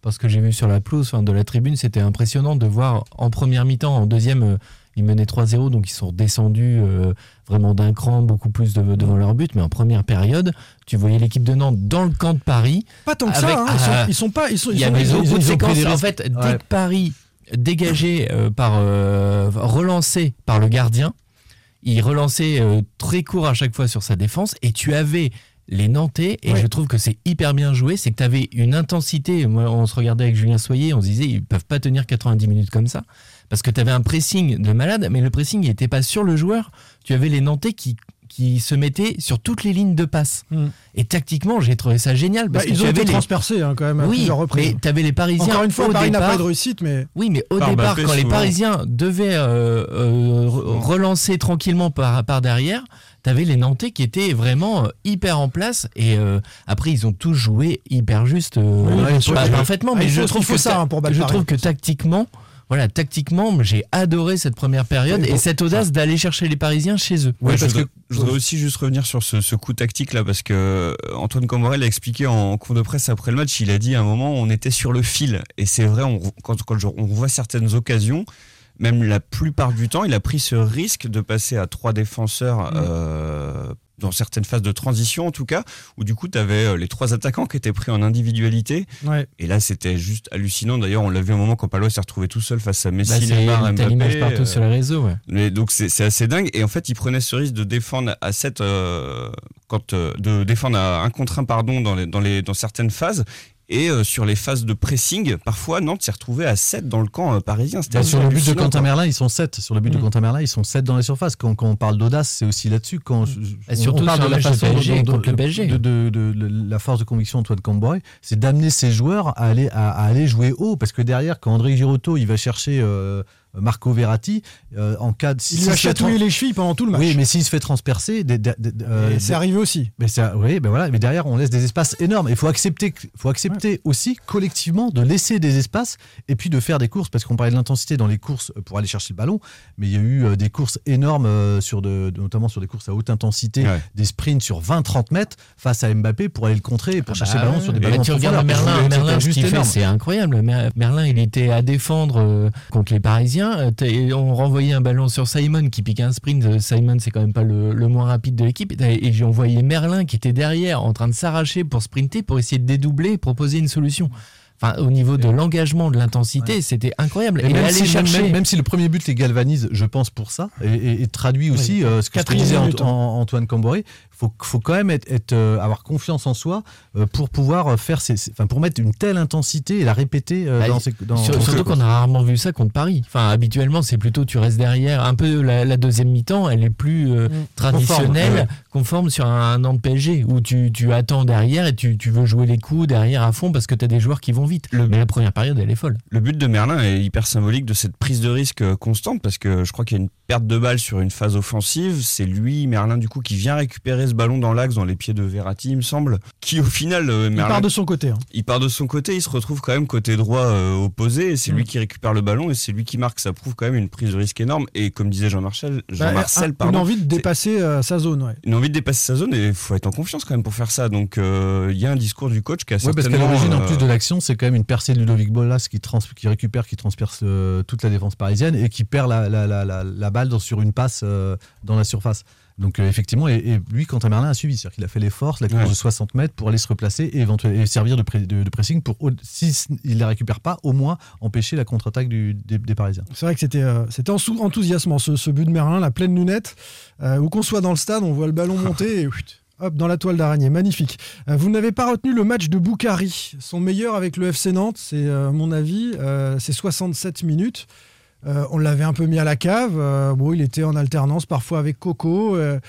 par ce que j'ai vu sur la pelouse, enfin, de la tribune. C'était impressionnant de voir en première mi-temps, en deuxième, euh, ils menaient 3-0, donc ils sont descendus euh, vraiment d'un cran, beaucoup plus de- devant leur but. Mais en première période, tu voyais l'équipe de Nantes dans le camp de Paris. Pas tant que Avec- ça, hein, ils, sont, ils sont pas. Ils sont, il y ont- beaucoup de séquences. En fait, dès Ouais. que Paris dégagé euh, par relancé par le gardien, il relançait euh, très court à chaque fois sur sa défense et tu avais les Nantais et Ouais. je trouve que c'est hyper bien joué, c'est que tu avais une intensité. Moi, on se regardait avec Julien Soyer, on se disait ils peuvent pas tenir 90 minutes comme ça parce que tu avais un pressing de malade, mais le pressing n'était pas sur le joueur. Tu avais les Nantais qui qui se mettaient sur toutes les lignes de passe. Hmm. Et tactiquement, j'ai trouvé ça génial. Parce Bah, que ils ont été les- transpercés hein, quand même à oui, plusieurs reprises. mais tu avais les Parisiens. Encore une fois, au Paris n'a départ- pas de réussite, mais. Oui, mais au Par départ, Mbappé, quand les. Parisiens devaient euh, euh, re- relancer tranquillement par, par derrière, t'avais les Nantais qui étaient vraiment euh, hyper en place. Et euh, après, ils ont tous joué hyper juste, euh, Oui, pas parfaitement. Ah, Mais je trouve il faut que ça, ta- hein, pour je trouve que tactiquement. Voilà, tactiquement, j'ai adoré cette première période Oui, et cette audace d'aller chercher les Parisiens chez eux. Ouais, Ouais, je, parce voudrais, que- je voudrais aussi juste revenir sur ce, ce coup tactique là parce que euh, Antoine Comborel l'a expliqué en cours de presse après le match. Il a dit à un moment on était sur le fil et c'est vrai. On, quand, quand je- on voit certaines occasions, même la plupart du temps, il a pris ce risque de passer à trois défenseurs. euh, dans certaines phases de transition en tout cas, où du coup tu avais les trois attaquants qui étaient pris en individualité. Ouais. Et là c'était juste hallucinant. D'ailleurs on l'a vu un moment quand Palois s'est retrouvé tout seul face à Messi, Bah, c'est Neymar, Mbappé. l'image partout euh, sur les réseaux. Ouais. mais donc c'est assez dingue et en fait il prenait ce risque de défendre à 7 quand euh, de défendre à un contre un pardon dans les dans les dans certaines phases et euh, sur les phases de pressing parfois Nantes s'est retrouvé à 7 dans le camp euh, parisien C'était Bah, sur le but de hallucinant, Quentin. Merlin, ils sont 7. Sur le but de Mm. Quentin Merlin, ils sont 7 dans la surface. Quand, quand on parle d'audace, c'est aussi là-dessus. Quand je- Et surtout sur un match de le PSG. De, de- de- de- la force de conviction d'Antoine Camboy, c'est d'amener ses joueurs à aller, à, à aller jouer haut. Parce que derrière, quand André Girotto, il va chercher euh, Marco Verratti, euh, en cas de. Il lui a chatouillé les chevilles pendant tout le match. Oui, mais s'il se fait transpercer, des- des- des- euh, c'est arrivé aussi. mais ça, oui, ben voilà, mais derrière on laisse des espaces énormes. Il faut accepter, faut accepter aussi collectivement de laisser des espaces et puis de faire des courses parce qu'on parlait de l'intensité dans les courses pour aller chercher le ballon, mais il y a eu euh, des courses énormes euh, sur de, notamment sur des courses à haute intensité, Ouais. des sprints sur 20-30 mètres face à Mbappé pour aller le contrer et pour chercher Bah le ballon sur des ballons. tu regardes. Merlin, Merlin c'est incroyable. Mer- Merlin, il était à défendre euh, contre les Parisiens. Euh, On renvoyait un ballon sur Simon qui pique un sprint. Euh, Simon, c'est quand même pas le, le moins rapide de l'équipe. Et, j'ai envoyé Merlin qui était derrière en train de s'arracher pour sprinter, pour essayer de dédoubler et proposer une solution. Enfin, au niveau de l'engagement, de l'intensité, c'était incroyable. Et, Et, même, si, même- chercher. même- même si le premier but les galvanise, je pense pour ça, et, et- et traduit aussi Oui. euh, ce que, que disait hein. An- Antoine Camboré, faut, faut quand même être, être, euh, avoir confiance en soi euh, pour pouvoir faire ces, ces- enfin, pour mettre une telle intensité et la répéter euh, Bah, dans ces, dans, Sur- dans ces surtout qu'on a rarement vu ça contre Paris. Enfin, habituellement, c'est plutôt tu restes derrière. Un peu la, la deuxième mi-temps, elle est plus euh, traditionnelle, ouais. conforme sur un, un an de PSG où tu, tu attends derrière et tu, tu veux jouer les coups derrière à fond parce que tu as des joueurs qui vont vite. Mais la première période, elle est folle. Le but de Merlin est hyper symbolique de cette prise de risque euh, constante parce que je crois qu'il y a une perte de balle sur une phase offensive. C'est lui, Merlin, du coup, qui vient récupérer ce ballon dans l'axe, dans les pieds de Verratti, il me semble. Qui, au final, euh, Il part de son côté. hein. il part de son côté, il se retrouve quand même côté droit euh, opposé et c'est Mm. lui qui récupère le ballon et c'est lui qui marque. Ça prouve quand même une prise de risque énorme. Et comme disait Jean-Marcel, Bah, Jean-Marcel, un- une envie de dépasser euh, sa zone. Ouais. une envie de dépasser sa zone et il faut être en confiance quand même pour faire ça. Donc euh, il y a un discours du coach qui a Oui, parce qu'à certainement, l'origine, en plus de l'action, c'est quand même une percée de Ludovic Bolas qui, trans- qui récupère, qui transperce euh, toute la défense parisienne et qui perd la, la, la, la, la balle dans- sur une passe euh, dans la surface. Donc euh, effectivement, et, et lui, Quentin Merlin a suivi, c'est-à-dire qu'il a fait l'effort, la course Ouais. de 60 mètres pour aller se replacer et, éventuellement, et servir de, pré- de, de pressing pour, au- si il ne la récupère pas, au moins empêcher la contre-attaque des, des Parisiens. C'est vrai que c'était euh, c'était enthousiasmant ce, ce but de Merlin, la pleine lunette. Euh, où qu'on soit dans le stade, on voit le ballon monter et hop, dans la toile d'araignée. Magnifique. Vous n'avez pas retenu le match de Boukari. Son meilleur avec le FC Nantes, c'est mon avis, c'est 67 minutes. Euh, on l'avait un peu mis à la cave. Euh, bon, il était en alternance parfois avec Coco. euh,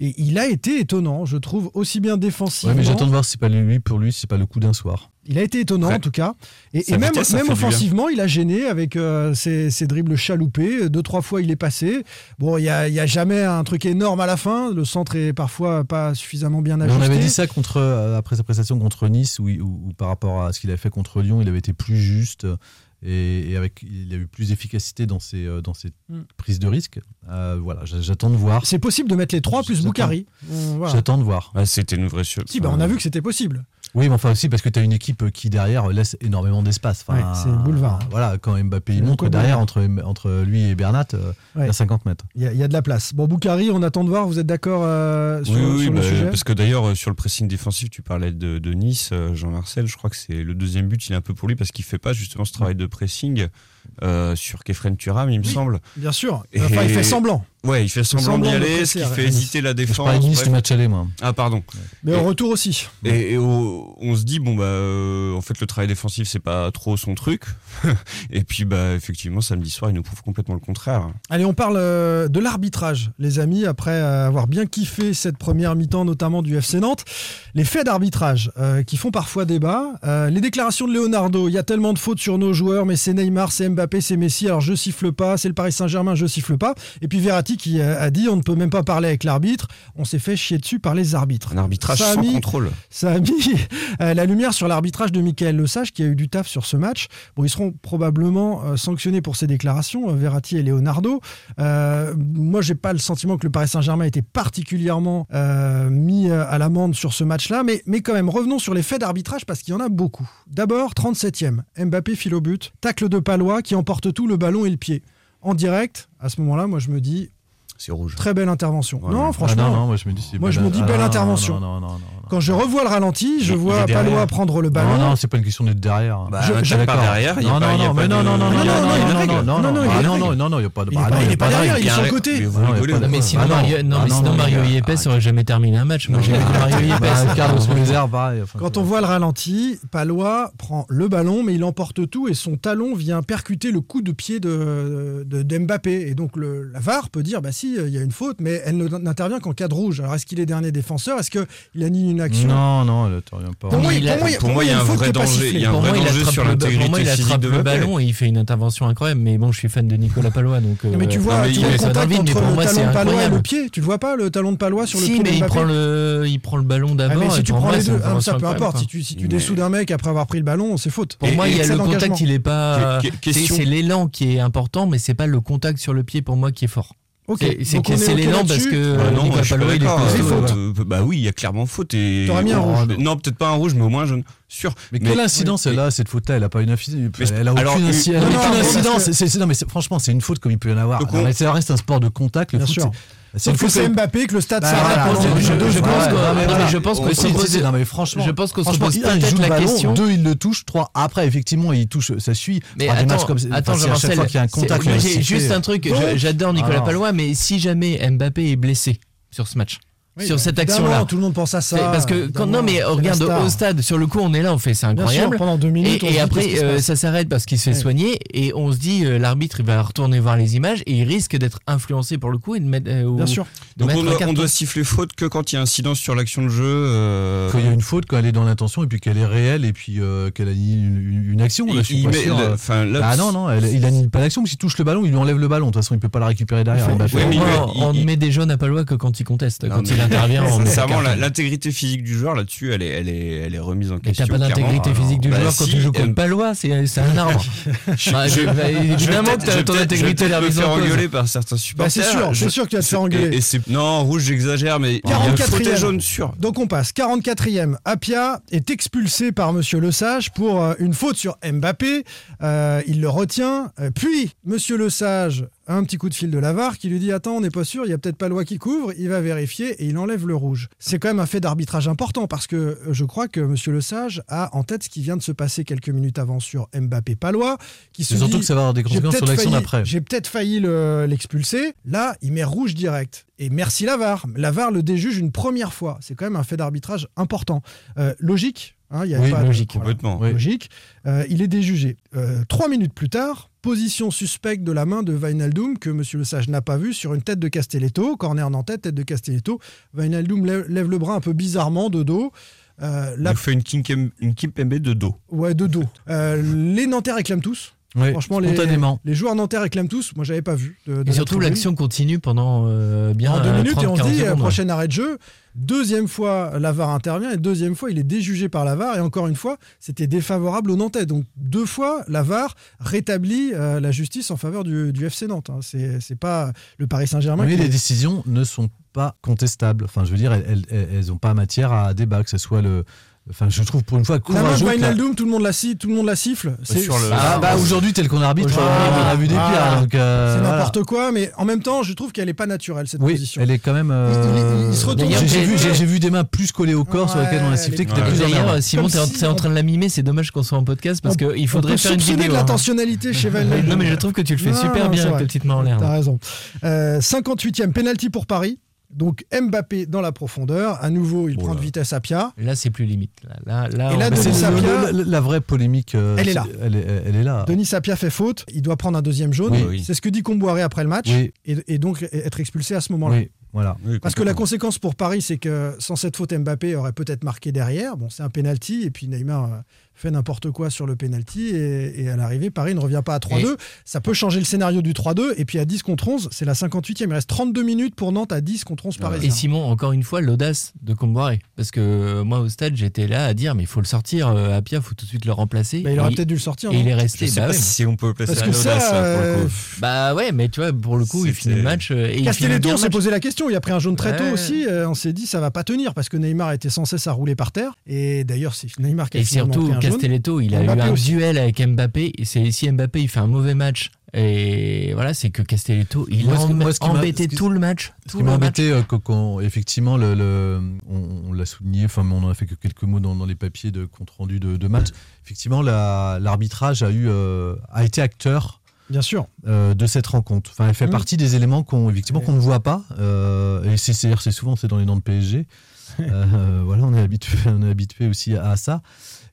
et il a été étonnant, je trouve, aussi bien défensivement. Ouais, mais j'attends de voir si c'est pas lui, pour lui, si c'est pas le coup d'un soir. Il a été étonnant Ouais. en tout cas. Et, même, vitesse, même offensivement, il a gêné avec euh, ses, ses dribbles chaloupés. Deux, trois fois, il est passé. Bon, il n'y a, il y a jamais un truc énorme à la fin. Le centre est parfois pas suffisamment bien Mais ajusté. on avait dit ça contre, euh, après sa prestation contre Nice, où par rapport à ce qu'il avait fait contre Lyon, il avait été plus juste. Et, et avec, il a eu plus d'efficacité dans ses, euh, dans ses Mm. prises de risque. Euh, voilà, j'a- j'attends de voir. C'est possible de mettre les trois plus. Boukari. Voilà. J'attends de voir. Ah, C'était une vraie sur- Si, bah, on a vu que c'était possible. Oui, mais enfin aussi parce que tu as une équipe qui derrière laisse énormément d'espace. Enfin, Ouais, c'est le boulevard. Voilà, quand Mbappé il montre derrière entre, entre lui et Bernat, euh, il y a 50 mètres. Il y, a- il y a de la place. Bon, Boukari, on attend de voir. Vous êtes d'accord euh, sur, Oui, oui, sur bah, le sujet parce que d'ailleurs, euh, sur le pressing défensif, tu parlais de, de Nice, euh, Jean-Marcel, je crois que c'est le deuxième but, il est un peu pour lui parce qu'il fait pas justement ce travail de pressing euh, sur Kefren Turam, il me Oui. semble. Bien sûr. Et- Enfin, il fait semblant. Ouais, il fait semblant Semblant d'y aller, ce qui fait hésiter la Je défense. Nice bref. du match aller, moi. Ah, pardon. Mais Et- au retour aussi. Et, et au- on se dit bon bah euh, en fait le travail défensif c'est pas trop son truc et puis bah effectivement samedi soir il nous prouve complètement le contraire. Allez, on parle euh, de l'arbitrage, les amis, après avoir bien kiffé cette première mi-temps, notamment du FC Nantes. Les faits d'arbitrage euh, qui font parfois débat. Euh, les déclarations de Leonardo, il y a tellement de fautes sur nos joueurs, mais c'est Neymar, c'est Mbappé, c'est Messi, alors je siffle pas, c'est le Paris Saint-Germain, je siffle pas. Et puis Verratti qui euh, a dit on ne peut même pas parler avec l'arbitre, on s'est fait chier dessus par les arbitres. Un arbitrage Ça a sans mis- contrôle. Ça a mis euh, la lumière sur l'arbitrage de Michael Lesage qui a eu du taf sur ce match. Bon, ils seront probablement euh, sanctionnés pour ces déclarations, Verratti et Leonardo. Euh, moi, j'ai pas le sentiment que le Paris Saint-Germain était particulièrement mis à l'amende sur ce match-là, mais, mais quand même, revenons sur les faits d'arbitrage parce qu'il y en a beaucoup. D'abord, 37e, Mbappé file au but, tacle de Palois qui emporte tout, le ballon et le pied. En direct, à ce moment-là, moi je me dis, C'est rouge. très belle intervention. Ouais, non, ouais. franchement, Ah non, non, moi je me dis c'est Moi, je me dis ah, belle non, intervention. Non, non, non, non, non. Quand je revois le ralenti, je vois. Palois prendre le ballon. Non, non, c'est pas une question d'être derrière. Bah, Je- D'accord. derrière, a non, pas- non, a non, pas non, non, non, Non, non, non, non, non, a non, non, non, Non, non, il y a ah, a pas de. Il est ah, pas- a pas de derrière, il est sur le côté. Ah, a pas mais sinon, Ah, non. Mario, non, Ah, mais non, sinon non, Mario non. Yepes aurait jamais terminé un match. Moi, j'ai vu Mario Yepes. Carlos Mézère, pareil. Quand on voit le ralenti, Palois prend le ballon, mais il emporte tout et son talon vient percuter le coup de pied de, d'Mbappé. Et donc le, la VAR peut dire, bah si, il y a une faute, mais elle n'intervient qu'en cas de rouge. Alors est-ce qu'il est dernier défenseur Est-ce qu'il annule une action Non, non, elle revient pas. Pour moi, il il- a- pour moi, pour moi, il y a un vrai danger. Il y a un Pour vrai moi, il danger attrape, sur le, l'intégrité pour moi, il physique attrape de le ballon et il fait une intervention incroyable. Mais bon, je suis fan de Nicolas Palois. Donc, mais tu euh, vois, non, mais tu il vois le contact mais entre le talon de Palois et le pied. Tu le vois pas, le talon de Palois sur le si, pied mais de il prend, le, il prend le ballon Ah, d'abord. mais si tu prends les deux, ah, ça peu importe. Si tu, si tu dessoudes un mec après avoir pris le ballon, c'est faute. Pour moi, il y a excès le contact, il est pas. C'est l'élan qui est important, mais c'est pas le contact sur le pied pour moi qui est fort. Ok, C'est- C'est donc que on est c'est ok l'élan parce que Ah non, Nicolas je pas Palois, il est voilà. Euh, bah oui, il y a clairement faute. Et... T'aurais mis un rouge. Non, peut-être pas un rouge, mais au moins jaune. Sûr. Mais quelle incidence elle a cette faute-là? Elle a pas une incidence. Mais Elle a aucune Non, non, parce incidence. Non, mais franchement, c'est une faute comme il peut y en avoir. Non, mais ça reste un sport de contact. Le Bien foot, sûr. Que faute c'est Mbappé que le stade Bah, s'arrête pendant je- pense Ouais, que- je pense On que se c'est pose- posé- Non, mais franchement. Je pense qu'on se pose peut-être la ballon, question. Deux, il le touche. Trois, après, effectivement, il touche. Ça suit. Mais Enfin, des matchs attends, comme ça- attends Jean-Marcel, juste un truc, j'adore Nicolas Ah. Palois, mais si jamais Mbappé est blessé sur ce match, Oui, sur cette action-là, Tout le monde pense à ça. parce que quand, non mais regarde au stade, sur le coup on est là, on fait c'est Bien sûr, incroyable. pendant deux minutes. Et, après, euh, ça s'arrête parce qu'il se fait Ouais. soigner et on se dit, euh, l'arbitre, il va retourner voir les images et il risque d'être influencé pour le coup et de mettre. euh, ou- Bien sûr. de Donc mettre on un doit, on doit siffler faute que quand il y a incidence sur l'action de jeu. euh, Quand il y a une faute, quand elle est dans l'intention, et puis qu'elle est réelle, et puis euh, qu'elle annule une, une action. Là, je suis il pas met sûr, le- enfin, là, Ah non, non, elle- il annule pas l'action, mais s'il touche le ballon, il lui enlève le ballon. De toute façon, il peut pas la récupérer derrière. On met des jaunes à Palois que quand il conteste. Quand intervient, Sincèrement, l'intégrité physique du joueur là-dessus, elle est, elle est, elle est remise en Et question. t'as pas d'intégrité physique du Bah, joueur quand tu joues contre Palois, c'est c'est un arbre. Bah, bah, évidemment que ton intégrité je vais la peut-être mise me faire en cause. engueuler par certains supporters. C'est sûr, Je- c'est sûr que tu vas te faire engueuler. non, rouge, j'exagère, mais il y a 44e. faute et jaune sûr. Donc on passe. 44e, Apia est expulsé par Monsieur Lesage pour euh, une faute sur Mbappé. Euh, il le retient. Euh, puis Monsieur Lesage a un petit coup de fil de Lavar qui lui dit Attends, on n'est pas sûr, il y a peut-être pas loi qui couvre. Il va vérifier et il enlève le rouge. C'est quand même un fait d'arbitrage important parce que euh, je crois que Monsieur Lesage a en tête ce qui vient de se passer quelques minutes avant sur Mbappé Palois. Qui se surtout dit, que ça va avoir des j'ai conséquences sur peut-être l'action failli- d'après. J'ai peut-être failli le- l'expulser. Là, il met rouge direct. Et merci Lavar. Lavar le déjuge une première fois. C'est quand même un fait d'arbitrage important. Euh, logique. Hein, il y a Oui, pas de- logique, voilà, Complètement. Oui. logique. Euh, il est déjugé. Euh, trois minutes plus tard, position suspecte de la main de Wijnaldum que Monsieur Le Sage n'a pas vu sur une tête de Castelletto. Corner nantais, tête de Castelletto. Wijnaldum lève, lève le bras un peu bizarrement de dos. Euh, Il la fait une, Kim- une Kimpembe de dos. Ouais, de dos. Euh, les Nantais réclament tous. Franchement, les, joueurs nantais réclament tous. Moi, j'avais pas vu. de- de Et surtout, l'action continue pendant euh, bien en deux euh, minutes 30, et on se 40 dit euh, secondes, ouais. prochain arrêt de jeu. Deuxième fois, la VAR intervient et deuxième fois, il est déjugé par la VAR et encore une fois, c'était défavorable aux Nantais. Donc deux fois, la VAR rétablit euh, la justice en faveur du, du FC Nantes. hein. C'est pas le Paris Saint-Germain. Mais qui- les décisions ne sont pas contestables. Enfin, je veux dire, elles n'ont pas matière à débat, que ce soit le. Enfin, je trouve pour une fois La main courageux. que la- Wijnaldum, tout le monde la, si- tout le monde la siffle. C'est le- Ah, bah aujourd'hui, tel qu'on arbitre, Aujourd'hui, on a vu des Ah, pires. donc, euh, c'est voilà. n'importe quoi, mais en même temps, je trouve qu'elle est pas naturelle cette Oui, position. elle est quand même. Il- il- il- il se euh, retourne j'ai- vu, j'ai- j'ai vu des mains plus collées au corps sur lesquelles on a Ouais, sifflé que plus D'ailleurs. Simon, t'es en, si t'es en train de la mimer, c'est dommage qu'on soit en podcast parce qu'il faudrait on peut faire une vidéo. de hein. l'intentionnalité chez Wijnaldum. Non, mais je trouve que tu le fais super bien avec vrai. le titre main en l'air. T'as raison. Euh, 58e penalty pour Paris. Donc Mbappé dans la profondeur. À nouveau, il Oh prend là. de vitesse à Pia. Là, c'est plus limite. Là, là, là, Et là, Denis Sapia- la vraie polémique. euh, Elle est là. Elle est, elle est là. Denis Sapia fait faute. Il doit prendre un deuxième jaune. Oui, oui. C'est ce que dit Comboiré après le match. Oui, Et, et donc être expulsé à ce moment-là. oui, voilà. Oui, Parce que la conséquence pour Paris, c'est que sans cette faute, Mbappé aurait peut-être marqué derrière. Bon, c'est un penalty. Et puis Neymar euh, fait n'importe quoi sur le penalty. Et, et à l'arrivée, Paris ne revient pas à 3-2. Ça peut changer le scénario du 3-2. Et puis à 10 contre 11, c'est la 58e. Il reste 32 minutes pour Nantes à 10 contre 11 Et parisiens. Simon, encore une fois, l'audace de Comboiré. Parce que euh, moi, au stade, j'étais là à dire, mais il faut le sortir. euh, à Pia, il faut tout de suite le remplacer. Bah, il aurait Et- peut-être dû le sortir. Et il est Je resté. sais Bah, pas ouais. si on peut placer Parce à que l'audace, ça, là, pour le euh, coup. Bah ouais, mais tu vois, pour le coup, il finit le match. euh, Et Castelletto, on s'est posé la question. Il a pris un jaune très tôt Ouais. aussi. Euh, on s'est dit, ça va pas tenir parce que Neymar était sans cesse à rouler par terre. Et d'ailleurs, c'est Neymar qui a Et finalement surtout, pris un jaune. Castelletto, il a Mbappé eu un aussi. duel avec Mbappé. C'est si Mbappé il fait un mauvais match. Et voilà, c'est que Castelletto, il Moi, a moi, embêté tout le match. Ce qui m'a embêté, euh, quand, effectivement, le, le- on, on l'a souligné, enfin, on en a fait que quelques mots dans, dans les papiers de compte rendu de, de match. Effectivement, la- l'arbitrage a eu, euh, a été acteur Bien sûr. euh, de cette rencontre. Enfin, elle fait Mm. partie des éléments qu'on, effectivement, qu'on ne voit pas. euh, et c'est, souvent, c'est dans les dents de PSG. Euh, voilà, on est habitué, on est habitué aussi à, à ça.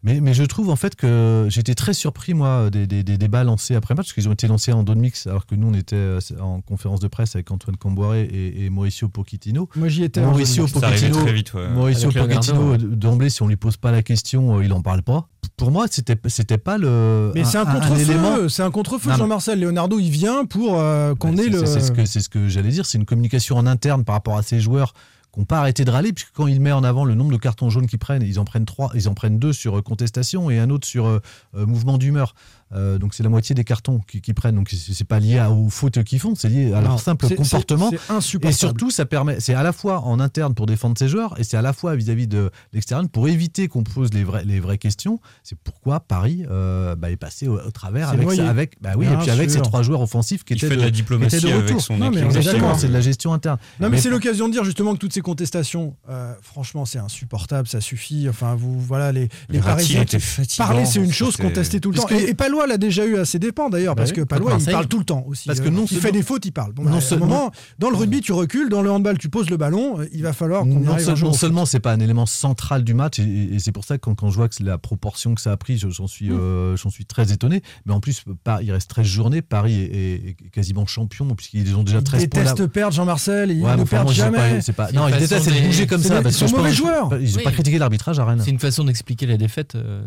Mais, mais je trouve en fait que j'étais très surpris, moi, des, des- des débats lancés après match, parce qu'ils ont été lancés en dos de mix, alors que nous, on était euh, en conférence de presse avec Antoine Camboiré et, et Mauricio Pochettino. Moi, j'y étais. hein, Mauricio Pochettino, très vite, ouais. Mauricio Pochettino, ouais. euh, d'emblée, si on lui pose pas la question, euh, il en parle pas. Pour moi, c'était c'était pas le. Mais c'est un contre-feu. C'est un contre-feu, Jean-Marcel. Leonardo, il vient pour euh, qu'on Bah, ait le. C'est ce que, c'est ce que j'allais dire. C'est une communication en interne par rapport à ces joueurs qui n'ont pas arrêté de râler, puisque quand il met en avant le nombre de cartons jaunes qu'ils prennent, ils en prennent trois, ils en prennent deux sur euh, contestation et un autre sur euh, euh, mouvement d'humeur. Euh, donc c'est la moitié des cartons qu'ils prennent. Donc c'est pas lié à- aux fautes qu'ils font, c'est lié à Non, leur simple comportement. C'est c'est Et insupportable. surtout, ça permet, c'est à la fois en interne pour défendre ses joueurs et c'est à la fois vis-à-vis de l'extérieur pour éviter qu'on pose les, vrais, les vraies questions. C'est pourquoi Paris euh, bah, est passé au, au travers avec, ça- avec, bah oui, et Bien puis avec sûr. ces trois joueurs offensifs qui Il étaient fait de de, la diplomatie étaient de avec retour. son Non, mais Exactement, c'est de la gestion interne. Non, mais, Mais- c'est l'occasion de dire justement que toutes ces contestations, euh, franchement, c'est insupportable, ça suffit. Enfin, vous, voilà, les, les Parisiens. fatigant. Parler, c'est une chose, contester tout le temps. Que- Et, et Palois l'a déjà eu à ses dépens d'ailleurs, Bah parce oui, que Palois, il parle tout le temps aussi. Parce que Euh, non il fait des fautes, il parle. Bon, non bah, seulement- dans le rugby, tu recules, dans le handball, tu poses le ballon, euh, il va falloir qu'on y non, seul- seulement c'est pas un élément central du match et, et- et c'est pour ça que quand, quand je vois que c'est la proportion que ça a pris, je- j'en suis, Mm. euh, j'en suis très étonné. Mais en plus, pas- il reste 13 journées, Paris est, quasiment champion puisqu'ils ont déjà Il 13 points. là- déteste perdre Jean-Marcel, il Ouais, mais ne enfin, perd moi, je sais jamais. pas, c'est pas- C'est non, ils façon c'est de bouger comme ça. ils sont que je mauvais joueurs. Ils n'ont Oui. pas critiqué l'arbitrage à Rennes. C'est une façon d'expliquer la défaite. euh,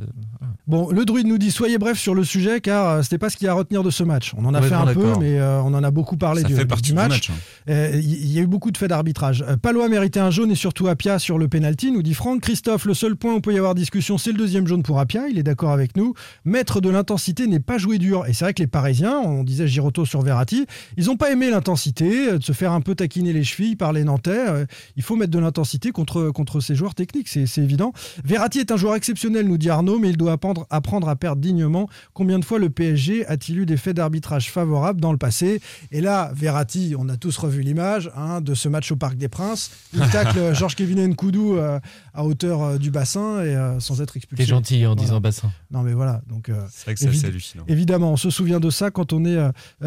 Bon, le druide nous dit soyez bref sur le sujet car euh, c'était pas ce qu'il y a à retenir de ce match. On en a fait un peu, mais euh, on en a beaucoup parlé du, fait du partie du match. hein. Il il y a eu beaucoup de faits d'arbitrage. Palois méritait un jaune et surtout Apia sur le penalty, nous dit Franck. Christophe, le seul point où peut y avoir discussion, c'est le deuxième jaune pour Apia. Il est d'accord avec nous. Maître de l'intensité n'est pas joué dur. Et c'est vrai que les Parisiens, on disait Giroto sur Verratti, ils n'ont pas aimé l'intensité, de se faire un peu taquiner les chevilles par les Nantais. Il faut mettre de l'intensité contre, contre ces joueurs techniques, c'est c'est évident. Verratti est un joueur exceptionnel, nous dit Arnaud, mais il doit apprendre, apprendre à perdre dignement. Combien de fois le PSG a-t-il eu des faits d'arbitrage favorables dans le passé? Et là, Verratti, on a tous revu l'image hein, de ce match au Parc des Princes, il tacle Georges Kevin Nkoudou euh, à hauteur euh, du bassin et euh, sans être expulsé. T'es gentil en Voilà. disant bassin. Non mais voilà, donc euh, C'est vrai que c'est hallucinant. évidemment, on se souvient de ça quand on est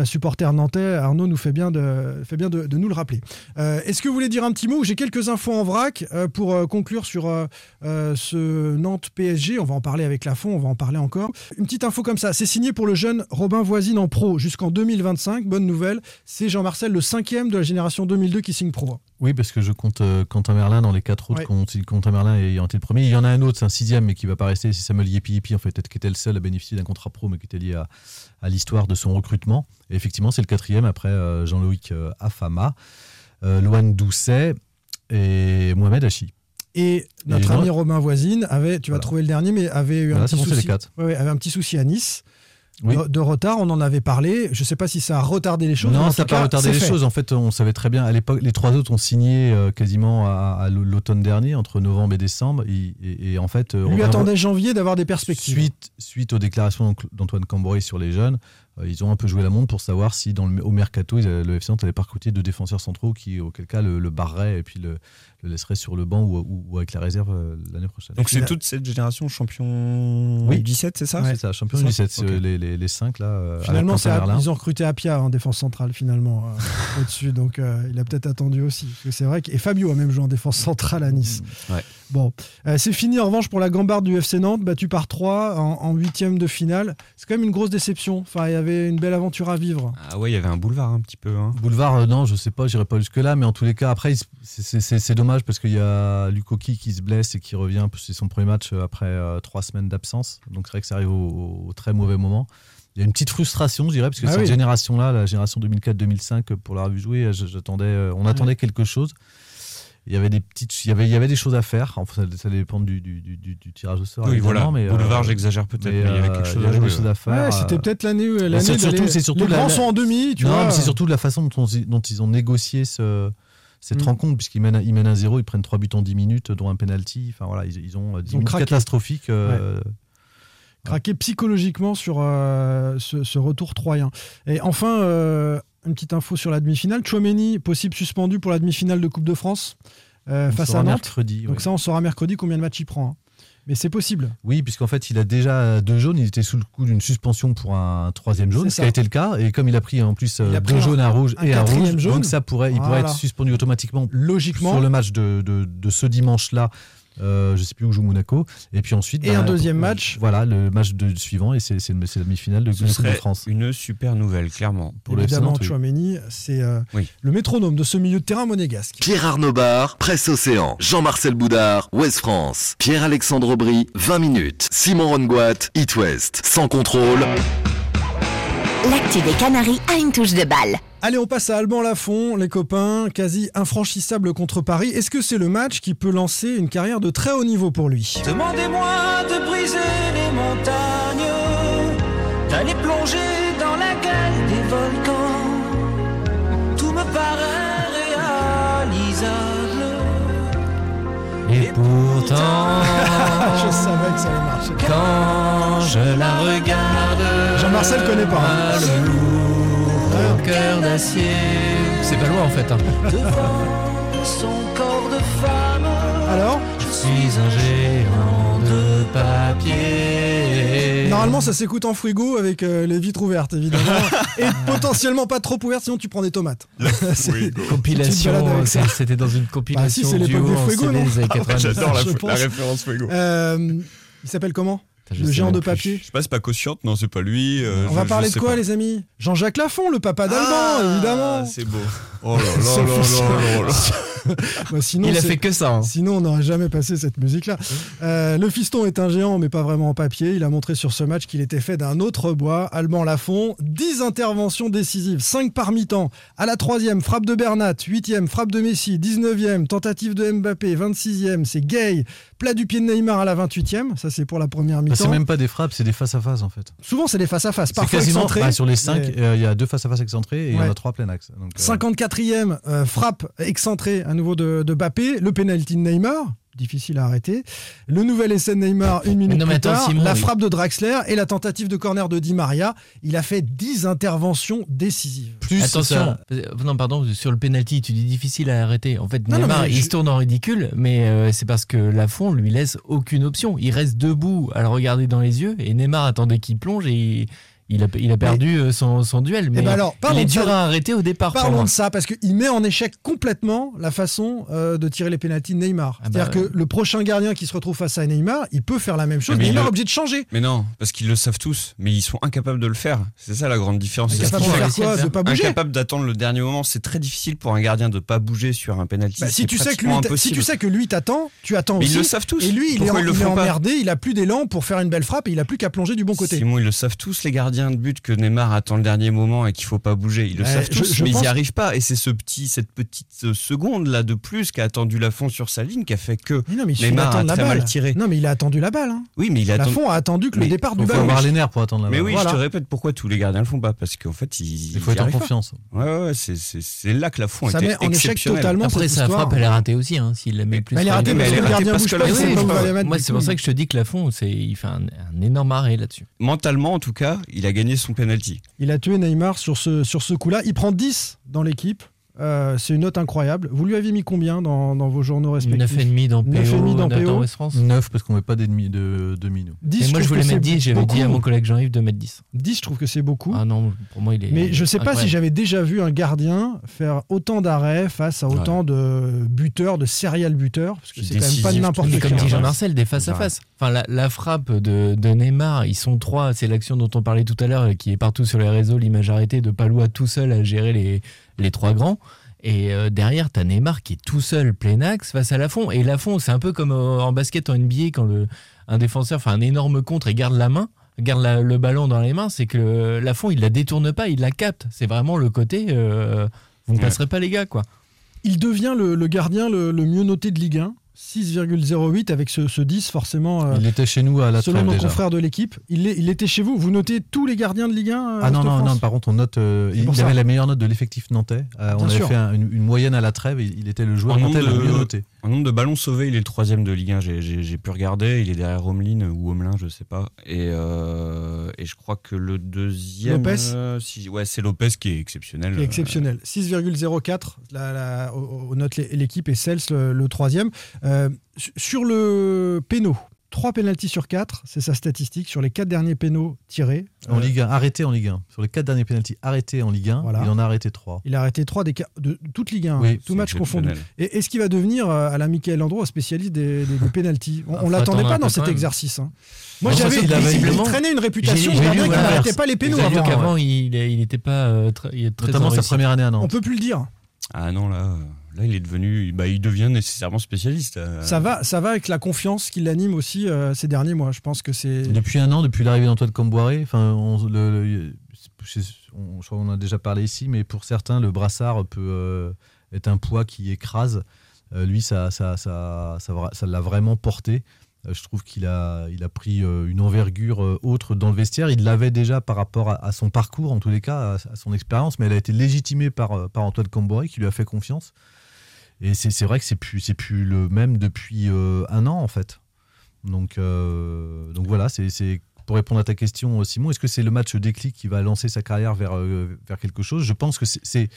supporter nantais. Arnaud nous fait bien de, fait bien de, de nous le rappeler. Euh, Est-ce que vous voulez dire un petit mot J'ai quelques infos en vrac euh, pour euh, conclure sur euh, ce Nantes PSG. On va en parler avec Lafont, on va en parler encore. Une petite info comme ça. c'est signé pour le jeune Robin Voisine en pro jusqu'en 2025. Bonne nouvelle, c'est Jean-Marcel, le cinquième de la génération 2002 qui signe pro. Oui, parce que je compte Quentin Merlin dans les quatre autres. Ouais. Quentin Merlin ayant été le premier. Il y en a un autre, c'est un sixième, mais qui va pas rester. C'est Samuel Yepi Yepi, en fait, qui était le seul à bénéficier d'un contrat pro, mais qui était lié à, à l'histoire de son recrutement. Et effectivement, c'est le quatrième après Jean-Loïc Afama, euh, Loane Doucet et Mohamed Hachi. Et notre Et ami. Robin Voisine avait, tu vas Voilà. trouver le dernier, mais avait eu Voilà, un petit bon, souci. Ouais, avait un petit souci à Nice. Oui. De, de retard, on en avait parlé. Je ne sais pas si ça a retardé les choses. Non, ça n'a pas retardé les fait. choses. En fait, on savait très bien. À l'époque, les trois autres ont signé euh, quasiment à, à l'automne dernier, entre novembre et décembre. Et, et- et en fait, euh, Lui Robin- attendait janvier d'avoir des perspectives. Suite, suite aux déclarations d'Antoine Cambrai sur les jeunes, ils ont un peu joué la montre pour savoir si dans le, au mercato, le FC Nantes allait pas deux défenseurs centraux qui, auquel cas, le, le et puis le, le laisserait sur le banc ou, ou- ou avec la réserve euh, l'année prochaine. Donc c'est toute cette génération champion Oui. 17, c'est ça C'est ça, champion C'est du ça 17, Ok. euh, les, les, les cinq là. euh, Finalement, à- ils ont recruté Apia en défense centrale, finalement, euh, au-dessus. Donc, euh, il a peut-être attendu aussi. Parce que c'est vrai que et Fabio a même joué en défense centrale à Nice. Ouais. Bon, Euh, c'est fini en revanche pour la gambarde du FC Nantes, battu par 3 en, huitième de finale. C'est quand même une grosse déception. Enfin, il y avait une belle aventure à vivre. Ah ouais, il y avait un boulevard un petit peu. Hein. Boulevard, euh, non, je sais pas, j'irai pas jusque-là, mais en tous les cas, après, c'est- c'est c'est dommage parce qu'il y a Lukoki qui se blesse et qui revient, c'est son premier match euh, après euh, trois semaines d'absence, donc c'est vrai que ça arrive au, au très mauvais moment. Il y a une petite frustration, je dirais, parce que Ah cette oui. génération-là, la génération 2004-2005, pour l'avoir vu jouer, j'attendais, euh, on attendait quelque chose. Il y avait des petites, il y avait, il y avait des choses à faire. Enfin, ça, ça dépend du, du, du- du- du tirage au sort. Oui, voilà. mais, Boulevard, euh, j'exagère peut-être, mais il y avait quelque chose à jouer, faire. Ouais, c'était peut-être l'année où mais l'année c'est surtout, c'est surtout les la- grands la- sont en demi, tu non, vois. mais c'est surtout de la façon dont, on- dont ils ont négocié ce- cette Mm. rencontre, puisqu'ils mènent, ils mènent un 0 ils prennent 3 buts en 10 minutes, dont un penalty. Enfin voilà, ils, ils ont euh, 10 ont minutes catastrophiques. euh, craqué psychologiquement sur euh, ce, ce retour troyen. Et enfin, euh, une petite info sur la demi-finale. Chouameni, possible suspendu pour la demi-finale de Coupe de France face à Nantes. mercredi, Donc ça, on saura mercredi combien de matchs il prend. hein. Mais c'est possible. Oui, puisqu'en fait, il a déjà deux jaunes. Il était sous le coup d'une suspension pour un troisième jaune, ce qui ça. a été le cas. Et comme il a pris en plus Il a pris deux un- jaunes, un rouge un et un rouge, jaune. donc ça pourrait, il pourrait être suspendu automatiquement Logiquement. sur le match de, de, de ce dimanche-là. Euh, je sais plus où joue Monaco. Et puis ensuite. Et bah, un deuxième euh, match. Voilà, le match de, suivant. Et c'est la demi-finale de, de Coupe de serait France. une super nouvelle, clairement. Pour Évidemment. Chouameni, c'est euh, Oui. le métronome de ce milieu de terrain monégasque. Pierre Arnaud Bar, Presse Océan. Jean-Marcel Boudard, Ouest France. Pierre-Alexandre Aubry, 20 minutes. Simon Rongoat, It West. Sans contrôle. L'actu des Canaries a une touche de balle. Allez, on passe à Alban Lafont, les copains, quasi infranchissable contre Paris. Est-ce que c'est le match qui peut lancer une carrière de très haut niveau pour lui? Demandez-moi de briser les montagnes, Et pourtant, Je savais que ça allait marcher. quand je la regarde, Jean-Marcel connaît pas, hein. le lourd cœur d'acier. C'est pas loin en fait. hein. Devant son corps de femme, Alors Je suis un géant de papier. Normalement, ça s'écoute en frigo avec euh, les vitres ouvertes, évidemment. et potentiellement pas trop ouvertes, sinon tu prends des tomates. C'est- compilation, c'est- c'était dans une Bah, si, compilation c'est l'époque des non années Ah ouais, 90. J'adore la, référence Fuego. Euh, il s'appelle comment Je Le géant de papier Je sais pas, c'est pas Cautionte, non, c'est pas lui. euh, On va parler de quoi, pas. les amis Jean-Jacques Lafont, le papa d'Alban, Ah, évidemment. C'est beau. Oh là là là là là là. Bah, sinon, Il a fait que ça. hein. Sinon, on n'aurait jamais passé cette musique-là. Euh, le fiston est un géant, mais pas vraiment en papier. Il a montré sur ce match qu'il était fait d'un autre bois. Alban Lafont, 10 interventions décisives, 5 par mi-temps. À la troisième, frappe de Bernat. 8e, frappe de Messi. 19e, tentative de Mbappé. 26e, c'est Gay. Plat du pied de Neymar à la 28e. Ça, c'est pour la première Bah, mi-temps. c'est même pas des frappes, c'est des face-à-face en fait. Souvent, c'est des face-à-face. C'est Parfois quasiment bah, sur les 5, mais- il y a deux face-à-face excentrés et il y en a trois plein axe. Donc, euh, 54e euh, frappe excentrée à nouveau de, de Bappé, le penalty de Neymar, difficile à arrêter. Le nouvel essai de Neymar une minute Non, mais plus attends, tard, Simon, la oui. frappe de Draxler et la tentative de corner de Di Maria. Il a fait 10 interventions décisives. plus Attention, ça- non pardon, sur le penalty, tu dis difficile à arrêter. En fait, Non, non, Neymar, mais il je- se tourne en ridicule, mais euh, c'est parce que Lafont lui laisse aucune option. Il reste debout à le regarder dans les yeux et Neymar attendait qu'il plonge et il, Il a, il a perdu euh, son, son duel, mais ben alors, il est de dur ça. à arrêter au départ. Parlons de ça parce qu'il met en échec complètement la façon euh, de tirer les pénalties de Neymar. Ah bah C'est-à-dire ouais. que le prochain gardien qui se retrouve face à Neymar, il peut faire la même chose. Mais Neymar il est le- obligé de changer. Mais non, parce qu'ils le savent tous, mais ils sont incapables de le faire. C'est ça la grande différence. C'est ce Incapable qui de fait- faire quoi De pas bouger Incapable d'attendre le dernier moment. C'est très difficile pour un gardien de pas bouger sur un penalty. Bah, si, tu sais que lui, si tu sais que lui t'attend, tu attends Mais ils aussi. le savent tous. Et lui, il est, ils emmerdé, il a plus d'élan pour faire une belle frappe et il a plus qu'à plonger du bon côté. Simon, ils le savent tous, les gardiens de but, que Neymar attend le dernier moment et qu'il faut pas bouger. Ils le savent tous, je mais ils pense- n'y arrivent pas. Et c'est ce petit, cette petite euh, seconde là de plus qu'a attendu Lafont sur sa ligne qui a fait que Mais non, mais Neymar a la très balle. mal tiré. Non, mais il a attendu la balle. hein. Oui, mais il a attendu. Lafont a attendu que le Mais départ du Il faut ballon. avoir les nerfs pour attendre la Mais balle. oui, Voilà. je te répète pourquoi tous les gardiens le font pas? Parce qu'en fait ils. Il faut être en pas. confiance. Ouais, ouais, c'est- là que Lafont Ça était met en échec totalement Après, sa frappe, elle est ratée aussi. Hein, S'il la met plus. Mais elle est ratée les- parce elle est le ratée gardien parce bouge que la Lafont la. Moi, c'est pour ça que je te dis que Lafont, c'est, il fait un, un énorme arrêt là-dessus. Mentalement, en tout cas, il a gagné son penalty. Il a tué Neymar sur ce, sur ce coup-là. Il prend 10 dans l'équipe. Euh, c'est une note incroyable. Vous lui aviez mis combien dans, dans vos journaux respectifs 9,5 dans PO, 9,5 dans 9 PO. West France. 9 parce qu'on met pas d'ennemis de demi nous. 10, Et moi, je trouve voulais mettre c'est 10, j'avais dit à mon collègue Jean-Yves de mettre 10. 10, je trouve que c'est beaucoup. Ah non, pour moi, il est. Mais je sais pas si j'avais déjà vu un gardien faire autant d'arrêts face à autant de buteurs, de serial buteurs, parce que c'est quand même pas n'importe qui. comme dit. Jean-Marcel, des face à face. Enfin, la, la frappe de, de Neymar, ils sont trois. C'est l'action dont on parlait tout à l'heure, qui est partout sur les réseaux, l'image arrêtée de Palois tout seul à gérer les, les trois grands. Et euh, derrière, t'as Neymar qui est tout seul, plein axe, face à Lafont. Et Lafont, c'est un peu comme euh, en basket en NBA, quand le, un défenseur fait un énorme contre et garde la main, garde la- le ballon dans les mains, c'est que le- Lafont, il la détourne pas, il la capte. C'est vraiment le côté. euh, vous ne Ouais. passerez pas, les gars, quoi. Il devient le, le gardien le, le mieux noté de Ligue 1, 6,08 avec ce, ce 10 forcément. euh, Il était chez nous à la Selon trêve nos déjà. confrères de l'équipe, il, il était chez vous. Vous notez tous les gardiens de Ligue 1 euh, Ah non, non, non, par contre, on note. euh, il avait la meilleure note de l'effectif nantais. Euh, on avait sûr. fait un- une, une moyenne à la trêve et il était le joueur nantais le mieux noté. En nombre de ballons sauvés, il est le troisième de Ligue 1. J'ai- pu regarder. Il est derrière Homelin ou Homelin, je sais pas. Et, euh, et je crois que le deuxième. Lopez. euh, si, ouais, c'est Lopez qui est exceptionnel. qui est exceptionnel. 6,04 la, la, au- au note l'équipe et Cels le, le troisième. Euh, su- sur le péno, 3 pénalties sur 4, c'est sa statistique. Sur les 4 derniers pénaux tirés, En euh, Ligue 1, arrêté en Ligue 1. Sur les 4 derniers pénaltys arrêtés en Ligue 1, Voilà. il en a arrêté 3. il a arrêté 3 des, de toute Ligue 1, Oui, tout c'est match confondu. Et est-ce qu'il va devenir, euh, à la Michael un spécialiste des, des, des pénalties On, Ah, on faut l'attendait pas dans cet même. exercice. hein. Moi, j'avais traînait une réputation gardien lu qui n'arrêtait pas les pénaux lu avant. qu'avant, il n'était pas euh, Notamment en sa première année à On Nantes. peut plus le dire. Ah non, là, là, il est devenu. Bah, il devient nécessairement spécialiste. euh. Ça va, ça va avec la confiance qui l'anime aussi euh, ces derniers mois. Je pense que c'est. Depuis un an, depuis l'arrivée d'Antoine Comboiré, enfin, on, le- le- je sais- on- je crois qu'on en a déjà parlé ici, mais pour certains, le brassard peut euh, être un poids qui écrase. Euh, lui, ça, ça, ça, ça, l'a vraiment porté. Je trouve qu'il a, il a pris une envergure autre dans le vestiaire. Il l'avait déjà par rapport à, à son parcours, en tous les cas, à, à son expérience, mais elle a été légitimée par, par Antoine Comboiré, qui lui a fait confiance. Et c'est vrai que c'est plus, c'est plus le même depuis euh, un an, en fait. Donc, euh, donc voilà, c'est c'est- pour répondre à ta question, Simon, est-ce que c'est le match déclic qui va lancer sa carrière vers, euh, vers quelque chose? Je pense que c'est- c'est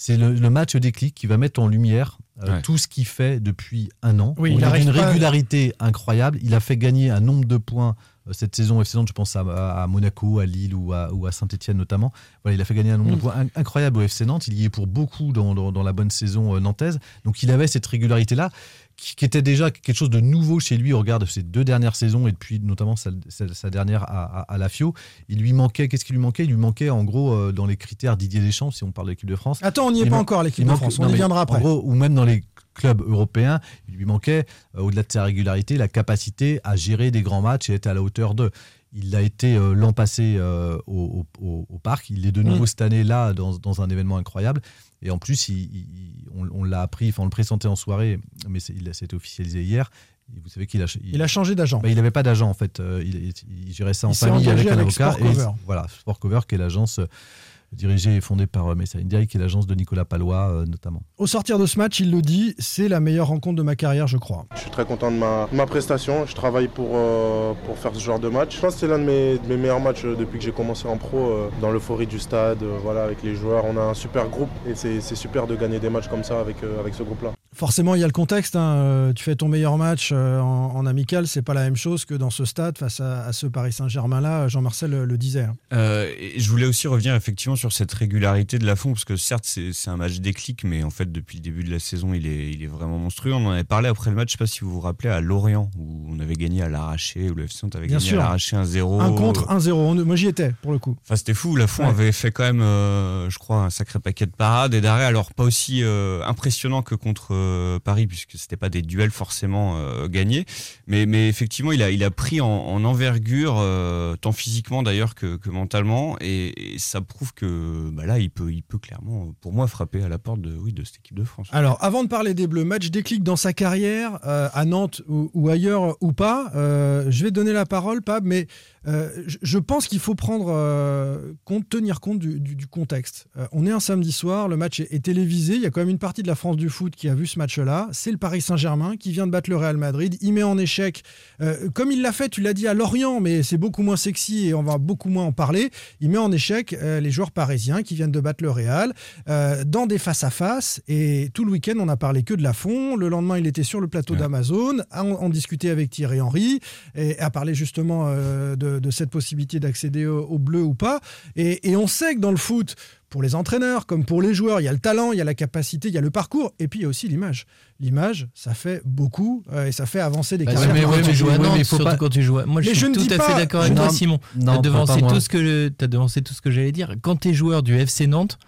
c'est le, le match déclic qui va mettre en lumière euh, Ouais. tout ce qu'il fait depuis un an. Oui, il d'une pas- régularité incroyable. Il a fait gagner un nombre de points euh, cette saison FC Nantes, je pense à, Monaco, à Lille ou à, ou à Saint-Etienne notamment. Voilà, il a fait gagner un nombre Mm. de points in- incroyable au FC Nantes. Il y est pour beaucoup dans, dans- dans la bonne saison euh, nantaise. Donc il avait cette régularité-là qui, qui était déjà quelque chose de nouveau chez lui au regard de ses deux dernières saisons et depuis notamment sa, sa- sa dernière à, à- à la FIO. Il lui manquait, qu'est-ce qui lui manquait? Il lui manquait en gros euh, dans les critères Didier Deschamps, si on parle de l'équipe de France. Attends, on n'y est Il pas man- encore, l'équipe de France. On y viendra après. En gros, ou même dans les clubs européens, il lui manquait, euh, au-delà de sa régularité, la capacité à gérer des grands matchs et être à la hauteur d'eux. Il l'a été euh, l'an passé euh, au, au- parc. Il est de nouveau Mm. cette année là dans, dans un événement incroyable. Et en plus, il- il- on, on l'a appris, enfin on le présentait en soirée, mais c'est- il c'était officialisé hier. Et vous savez qu'il a, Il a changé d'agent. bah, il n'avait pas d'agent en fait. Il, gérait ça en Il s'est famille avec un avocat. Sport Cover. Et, voilà, Sport Cover, qui est l'agence dirigée et fondée par euh, Messa India, qui est l'agence de Nicolas Palois euh, notamment. Au sortir de ce match, il le dit, c'est la meilleure rencontre de ma carrière, je crois. Je suis très content de ma, ma prestation. Je travaille pour, euh, pour faire ce genre de match. Je pense que c'est l'un de mes, de mes meilleurs matchs depuis que j'ai commencé en pro, euh, dans l'euphorie du stade, euh, voilà, avec les joueurs. On a un super groupe et c'est c'est super de gagner des matchs comme ça avec, euh, avec ce groupe-là. Forcément, il y a le contexte. hein. Euh, Tu fais ton meilleur match euh, en, en amical, c'est pas la même chose que dans ce stade face à, à ce Paris Saint-Germain-là. Jean-Marcel le, le disait. hein. Euh, et je voulais aussi revenir effectivement sur cette régularité de Lafont, parce que certes, c'est un match déclic, mais en fait, depuis le début de la saison, il est, il est vraiment monstrueux. On en avait parlé après le match, je sais pas si vous vous rappelez, à Lorient, où on avait gagné à l'arraché, où le FC avait Bien gagné sûr. à l'arraché 1-0. Un contre, un zéro. On- Moi, j'y étais pour le coup. Enfin, c'était fou. Lafont Ouais. avait fait quand même, euh, je crois, un sacré paquet de parades et d'arrêts. Alors, pas aussi euh, impressionnant que contre euh, Paris, puisque c'était pas des duels forcément euh, gagnés. Mais, mais effectivement, il a, il a pris en, en envergure, euh, tant physiquement d'ailleurs que, que mentalement. Et, ça prouve que bah là, il peut, il peut clairement, pour moi, frapper à la porte de, oui, de cette équipe de France. Alors, avant de parler des Bleus, match déclic dans sa carrière, à Nantes ou, ou ailleurs ou pas, je vais donner la parole, Pab, mais euh, je- pense qu'il faut prendre euh, compte, tenir compte du, du- du contexte. Euh, on est un samedi soir, le match est, est télévisé, il y a quand même une partie de la France du foot qui a vu ce match-là. C'est le Paris Saint-Germain qui vient de battre le Real Madrid. Il met en échec, comme il l'a fait, tu l'as dit à Lorient, mais c'est beaucoup moins sexy et on va beaucoup moins en parler. Il met en échec les joueurs parisiens qui viennent de battre le Real dans des face-à-face. Et tout le week-end, on n'a parlé que de la fond. Le lendemain, il était sur le plateau d'Amazon, à en, en discuter avec Thierry Henry, et à parler justement euh, de, de cette possibilité d'accéder au, au bleu ou pas. Et, et on sait que dans le foot, pour les entraîneurs comme pour les joueurs, il y a le talent, il y a la capacité, il y a le parcours, et puis il y a aussi l'image. L'image, ça fait beaucoup euh, et ça fait avancer des Bah, carrières. surtout Quand quand tu tu joues à joues- Nantes, mais faut pas- quand tu joues à- Moi, je Mais suis je tout à pas- fait d'accord avec ne toi, Simon. non, T'as pas- devancé tout ce que t'as devancé tout ce que j'allais dire. Quand t'es joueur du FC Nantes,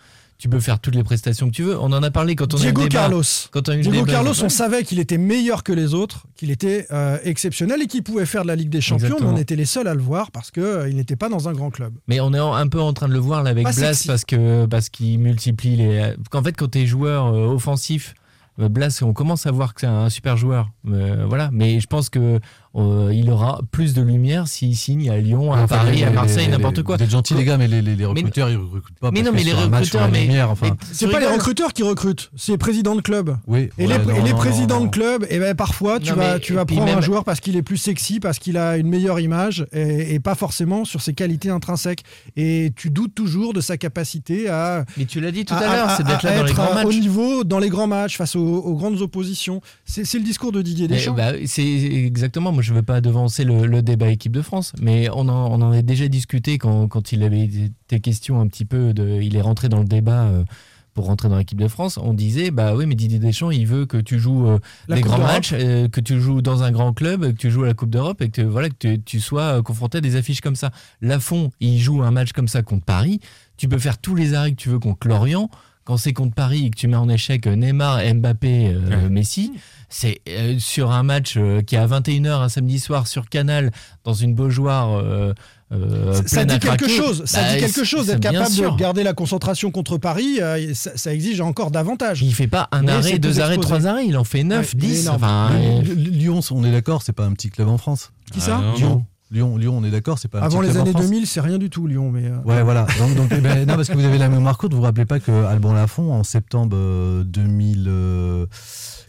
tu peux faire toutes les prestations que tu veux. On en a parlé quand on a eu Diego le débat. Carlos. Quand on a eu le Diego débat- Carlos, on savait qu'il était meilleur que les autres, qu'il était euh, exceptionnel et qu'il pouvait faire de la Ligue des Champions, Exactement. mais on était les seuls à le voir parce qu'il n'était pas dans un grand club. Mais on est en- un peu en train de le voir là avec Pas Blas sexy. parce que parce qu'il multiplie les. Qu'en fait, quand t'es joueur euh, offensif, euh, Blas, on commence à voir que c'est un super joueur. Euh, voilà. Mais je pense que euh, il aura plus de lumière s'il signe à Lyon, à Enfin, Paris, les- à les- Marseille, n'importe quoi. Vous êtes gentils les gars, mais les, les- les Mais- recruteurs ils recrutent pas. Mais parce non, mais les recruteurs, mais- lumière, enfin. mais- C'est pas les recruteurs qui recrutent, c'est les présidents de club. Oui, Et ouais, les, non, et les présidents non, non. de club, et ben parfois tu Non, vas, mais- tu vas prendre un joueur parce qu'il est plus sexy, parce qu'il a une meilleure image, et, et pas forcément sur ses qualités intrinsèques. Et tu doutes toujours de sa capacité à. Mais tu l'as dit tout à- à l'heure, à- c'est d'être à là dans les être grands à- matchs. Au niveau, dans les grands matchs, face aux, grandes oppositions. C'est c'est le discours de Didier Eh Deschamps. bah, c'est exactement, moi je ne veux pas devancer le, le débat équipe de France, mais on en, on en a déjà discuté quand, quand il avait été question un petit peu, de, il est rentré dans le débat euh, pour rentrer dans l'équipe de France, on disait, bah oui mais Didier Deschamps il veut que tu joues euh, des Coupe grands matchs, euh, que tu joues dans un grand club, que tu joues à la Coupe d'Europe et que, voilà, que tu, tu sois euh, confronté à des affiches comme ça. Lafont, il joue un match comme ça contre Paris, tu peux faire tous les arrêts que tu veux contre Lorient, quand c'est contre Paris et que tu mets en échec Neymar, Mbappé, euh, Messi, c'est euh, sur un match euh, qui est à 21h un samedi soir sur Canal dans une Beaujoire euh, euh, Ça- ça pleine dit quelque chose. Ça bah, dit quelque chose d'être capable de garder la concentration contre Paris. euh, ça, ça exige encore davantage. Il fait pas un Mais arrêt, deux arrêts, trois arrêts, il en fait 9, Ouais, 10. énorme. Enfin, euh, L- L- Lyon, on est d'accord, c'est pas un petit club en France. Qui ça Ah, non, Lyon. Non. Lyon, Lyon, on est d'accord, c'est pas Avant les années France. 2000, c'est rien du tout, Lyon. Mais, euh, Ouais, voilà. Donc, donc, eh ben, non, parce que vous avez la mémoire courte, vous vous rappelez pas que Alban Lafont, en septembre euh, 2000. euh,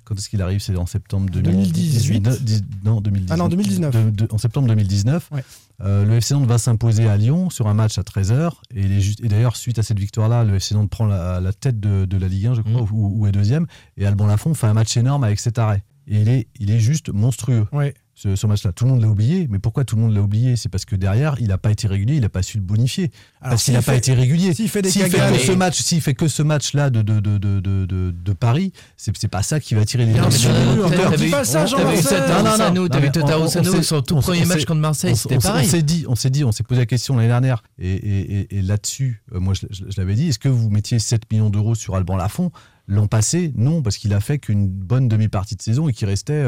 quand est-ce qu'il arrive? C'est en septembre 2018. 2018 dix- Non, 2019. Ah non, 2019. De- de- en septembre 2019. Ouais. Euh, le FC Nantes va s'imposer à Lyon sur un match à 13h. Et, d'ailleurs, suite à cette victoire-là, le FC Nantes prend la, la tête de, de la Ligue 1, je crois, ou, ou est deuxième. Et Alban Lafont fait un match énorme avec cet arrêt. Et il est, il est juste monstrueux ouais. Ce, ce match-là. Tout le monde l'a oublié, mais pourquoi tout le monde l'a oublié? C'est parce que derrière, il n'a pas été régulier, il n'a pas su le bonifier. Alors, parce qu'il n'a pas été régulier. s'il fait des S'il fait que ce match, s'il fait que ce match-là de, de, de, de, de, Paris, c'est c'est pas ça qui va tirer les t'avais- Dis pas ça, t'avais Totaro Sano, son tout premier match contre Marseille, c'était pareil. on s'est dit, on s'est dit, on s'est posé la question l'année dernière, et, là-dessus, euh, moi je, l'avais dit, est-ce que vous mettiez 7 millions d'euros sur Alban Lafont? L'an passé, non, parce qu'il a fait qu'une bonne demi-partie de saison et qu'il restait.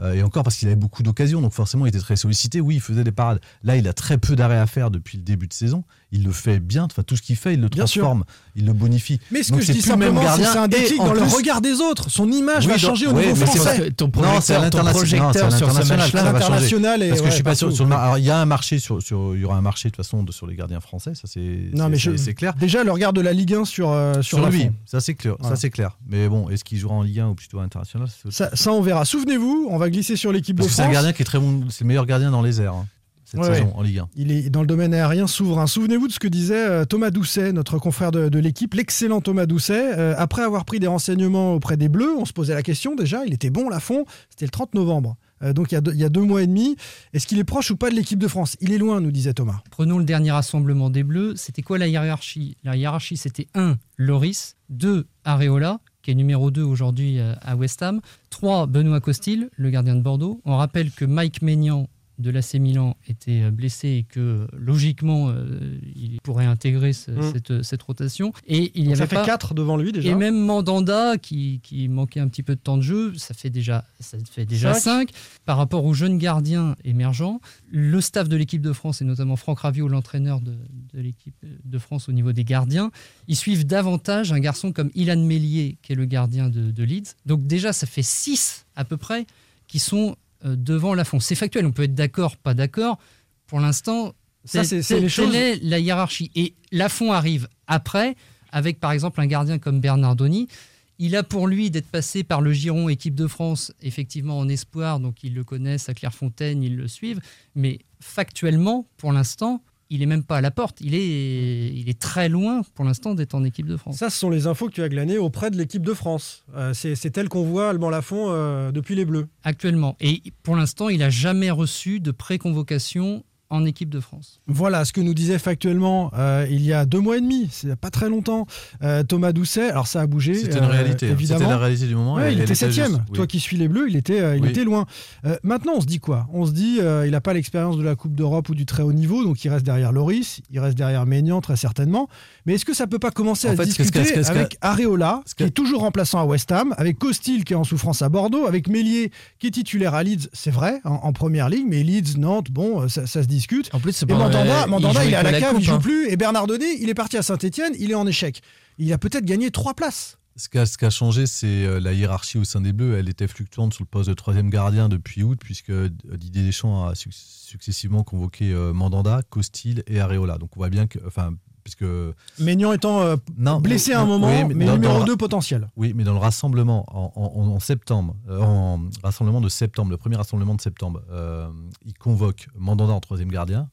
Euh, et encore parce qu'il avait beaucoup d'occasions, donc forcément il était très sollicité. Oui, il faisait des parades. Là, il a très peu d'arrêts à faire depuis le début de saison. Il le fait bien. Enfin, tout ce qu'il fait, il le transforme, il le bonifie. Mais ce Donc, que je c'est dis simplement, c'est que gardien. c'est un déclic dans le plus- regard des autres. Son image Oui, va changer au niveau mais français. ton Non, c'est à projecteur, ton l'international. projecteur Non, sur ce match-là va changer. Et Parce que ouais, je suis pas sûr partout. sur le mar- alors, il y a un marché sur, sur il y aura un marché de toute façon de- sur les gardiens français, ça c'est Non, mais c'est- clair. Déjà, le regard de la Ligue 1 sur, euh, sur, Sur lui, ça c'est clair, ça c'est clair. Mais bon, est-ce qu'il jouera en Ligue 1 ou plutôt international Ça, ça, on verra. Souvenez-vous, on va glisser sur l'équipe de que c'est un France. gardien qui est très bon, c'est le meilleur gardien dans les airs. Cette Ouais, saison ouais. en Ligue 1. Il est dans le domaine aérien souverain. Souvenez-vous de ce que disait euh, Thomas Doucet, notre confrère de, de l'équipe, l'excellent Thomas Doucet. Euh, après avoir pris des renseignements auprès des Bleus, on se posait la question déjà, il était bon, Lafont, c'était le 30 novembre. Euh, donc il y, a deux, il y a deux mois et demi. Est-ce qu'il est proche ou pas de l'équipe de France? Il est loin, nous disait Thomas. Prenons le dernier rassemblement des Bleus. C'était quoi la hiérarchie? La hiérarchie, c'était 1. Loris, 2. Areola, qui est numéro 2 aujourd'hui à West Ham, 3. Benoît Costil, le gardien de Bordeaux. On rappelle que Mike Maignan de l'AC Milan était euh, blessé et que logiquement euh, il pourrait intégrer ce- Mm. cette, cette rotation. Et il y avait ça fait pas- 4 devant lui déjà. Et même Mandanda, qui, qui manquait un petit peu de temps de jeu, ça fait déjà, ça fait déjà Cinq. 5. Par rapport aux jeunes gardiens émergents, le staff de l'équipe de France, et notamment Franck Raviot, l'entraîneur de, de l'équipe de France au niveau des gardiens, ils suivent davantage un garçon comme Ilan Mellier, qui est le gardien de, de Leeds. Donc déjà, ça fait 6 à peu près qui sont euh, devant Lafont. C'est factuel, on peut être d'accord, pas d'accord. Pour l'instant, Ça, c'est- les choses- est la hiérarchie. Et Lafont arrive après, avec par exemple un gardien comme Bernardoni. Il a pour lui d'être passé par le Giron équipe de France, effectivement en espoir, donc ils le connaissent à Clairefontaine, ils le suivent. Mais factuellement, pour l'instant, il est même pas à la porte. Il est, il est très loin pour l'instant d'être en équipe de France. Ça, ce sont les infos que tu as glanées auprès de l'équipe de France. Euh, c'est tel qu'on voit Alban Lafont euh, depuis les Bleus. Actuellement. Et pour l'instant, il a jamais reçu de pré-convocation en équipe de France. Voilà ce que nous disait factuellement euh, il y a deux mois et demi, c'est pas très longtemps, euh, Thomas Doucet. Alors ça a bougé. C'était une euh, réalité, hein. évidemment. C'était la réalité du moment, Ouais, et il était septième. juste, oui. Toi qui suis les Bleus, il était, euh, il Oui. était loin. Euh, maintenant, on se dit quoi? On se dit, euh, il n'a pas l'expérience de la Coupe d'Europe ou du très haut niveau, donc il reste derrière Loris, il reste derrière Maignan très certainement. Mais est-ce que ça peut pas commencer En à fait, se ce que- ce que- discuter que- avec Areola, qui est toujours remplaçant à West Ham, avec Costil qui est en souffrance à Bordeaux, avec Mélier qui est titulaire à Leeds, c'est vrai, en, en première ligue, mais Leeds, Nantes, bon, ça, ça se discute. En plus, c'est Et pas- Mandanda, euh, il Mandanda, il, est à la la cave, coupe, il joue hein. plus. Et Bernardoni, il est parti à Saint-Etienne, il est en échec. Il a peut-être gagné trois places. Ce qui a, ce qui a changé, c'est euh, la hiérarchie au sein des Bleus. Elle était fluctuante sur le poste de troisième gardien depuis août, puisque euh, Didier Deschamps a suc- successivement convoqué euh, Mandanda, Costil et Areola. Donc on voit bien que, enfin, puisque Maignan étant euh, Non, blessé à un oui, moment, mais mais, dans- numéro dans- 2 potentiel. Oui, mais dans le rassemblement en, en- en septembre, euh, en rassemblement de septembre, le premier rassemblement de septembre, euh, il convoque Mandanda en troisième gardien.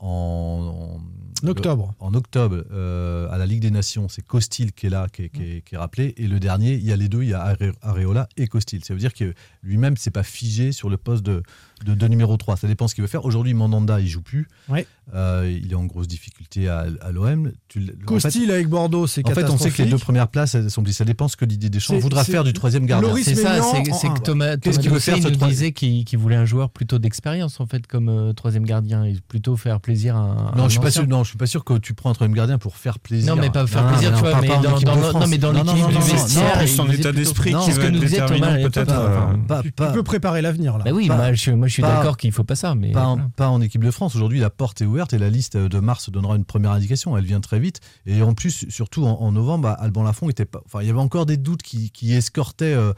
En, En octobre. en octobre, euh, à la Ligue des Nations, c'est Costil qui est là, qui est, qui est- qui est rappelé. Et le dernier, il y a les deux, il y a Are- Areola et Costil. Ça veut dire que lui-même, c'est pas figé sur le poste de, de, de numéro 3. Ça dépend ce qu'il veut faire. Aujourd'hui, Mandanda, il joue plus. Ouais. Euh, il est en grosse difficulté à, à l'OM. En fait- Costil avec Bordeaux, c'est en fait, on sait que les deux premières places, elles sont Ça dépend ce que Didier Deschamps C'est- voudra faire du troisième gardien. C'est ça, c'est que Thomas, Qu'est-ce Thomas qu'il veut faire, il ce nous disait qu'il voulait un joueur plutôt d'expérience en fait comme euh, troisième gardien et plutôt faire plaisir à un. Non, un je suis pas sûr. Non, je suis pas sûr que tu prends un troisième gardien pour faire plaisir. Non, mais pas faire Non, plaisir, non, tu on vois, mais dans, dans- non, France. mais dans non, du vestiaire, son état d'esprit qui ce va que être déterminant, peut-être, Pas, Tu, peux préparer l'avenir là. Bah oui, moi je, suis- d'accord qu'il faut pas ça, mais pas, en, équipe de France. Aujourd'hui, la porte est ouverte et la liste de mars donnera une première indication. Elle vient très vite. Et en plus, surtout en, novembre, Alban Lafont était pas. Enfin, il y avait encore des doutes qui, escortaient euh,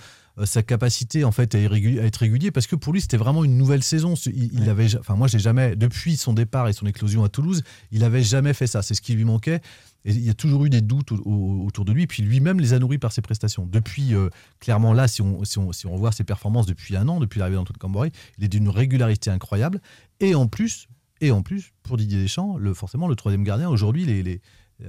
sa capacité en fait à, être régulier parce que pour lui, c'était vraiment une nouvelle saison. Il, il avait, enfin, moi, j'ai jamais, depuis son départ et son éclosion à Toulouse, il avait jamais fait ça. C'est ce qui lui manquait. Et il y a toujours eu des doutes au- au- autour de lui. Puis lui-même les a nourris par ses prestations. Depuis, euh, clairement, là, si on, si, on, si on revoit ses performances depuis un an, depuis l'arrivée d'Antoine Cambori, il est d'une régularité incroyable. Et en plus, et en plus pour Didier Deschamps, le, forcément, le troisième gardien, aujourd'hui, les, les,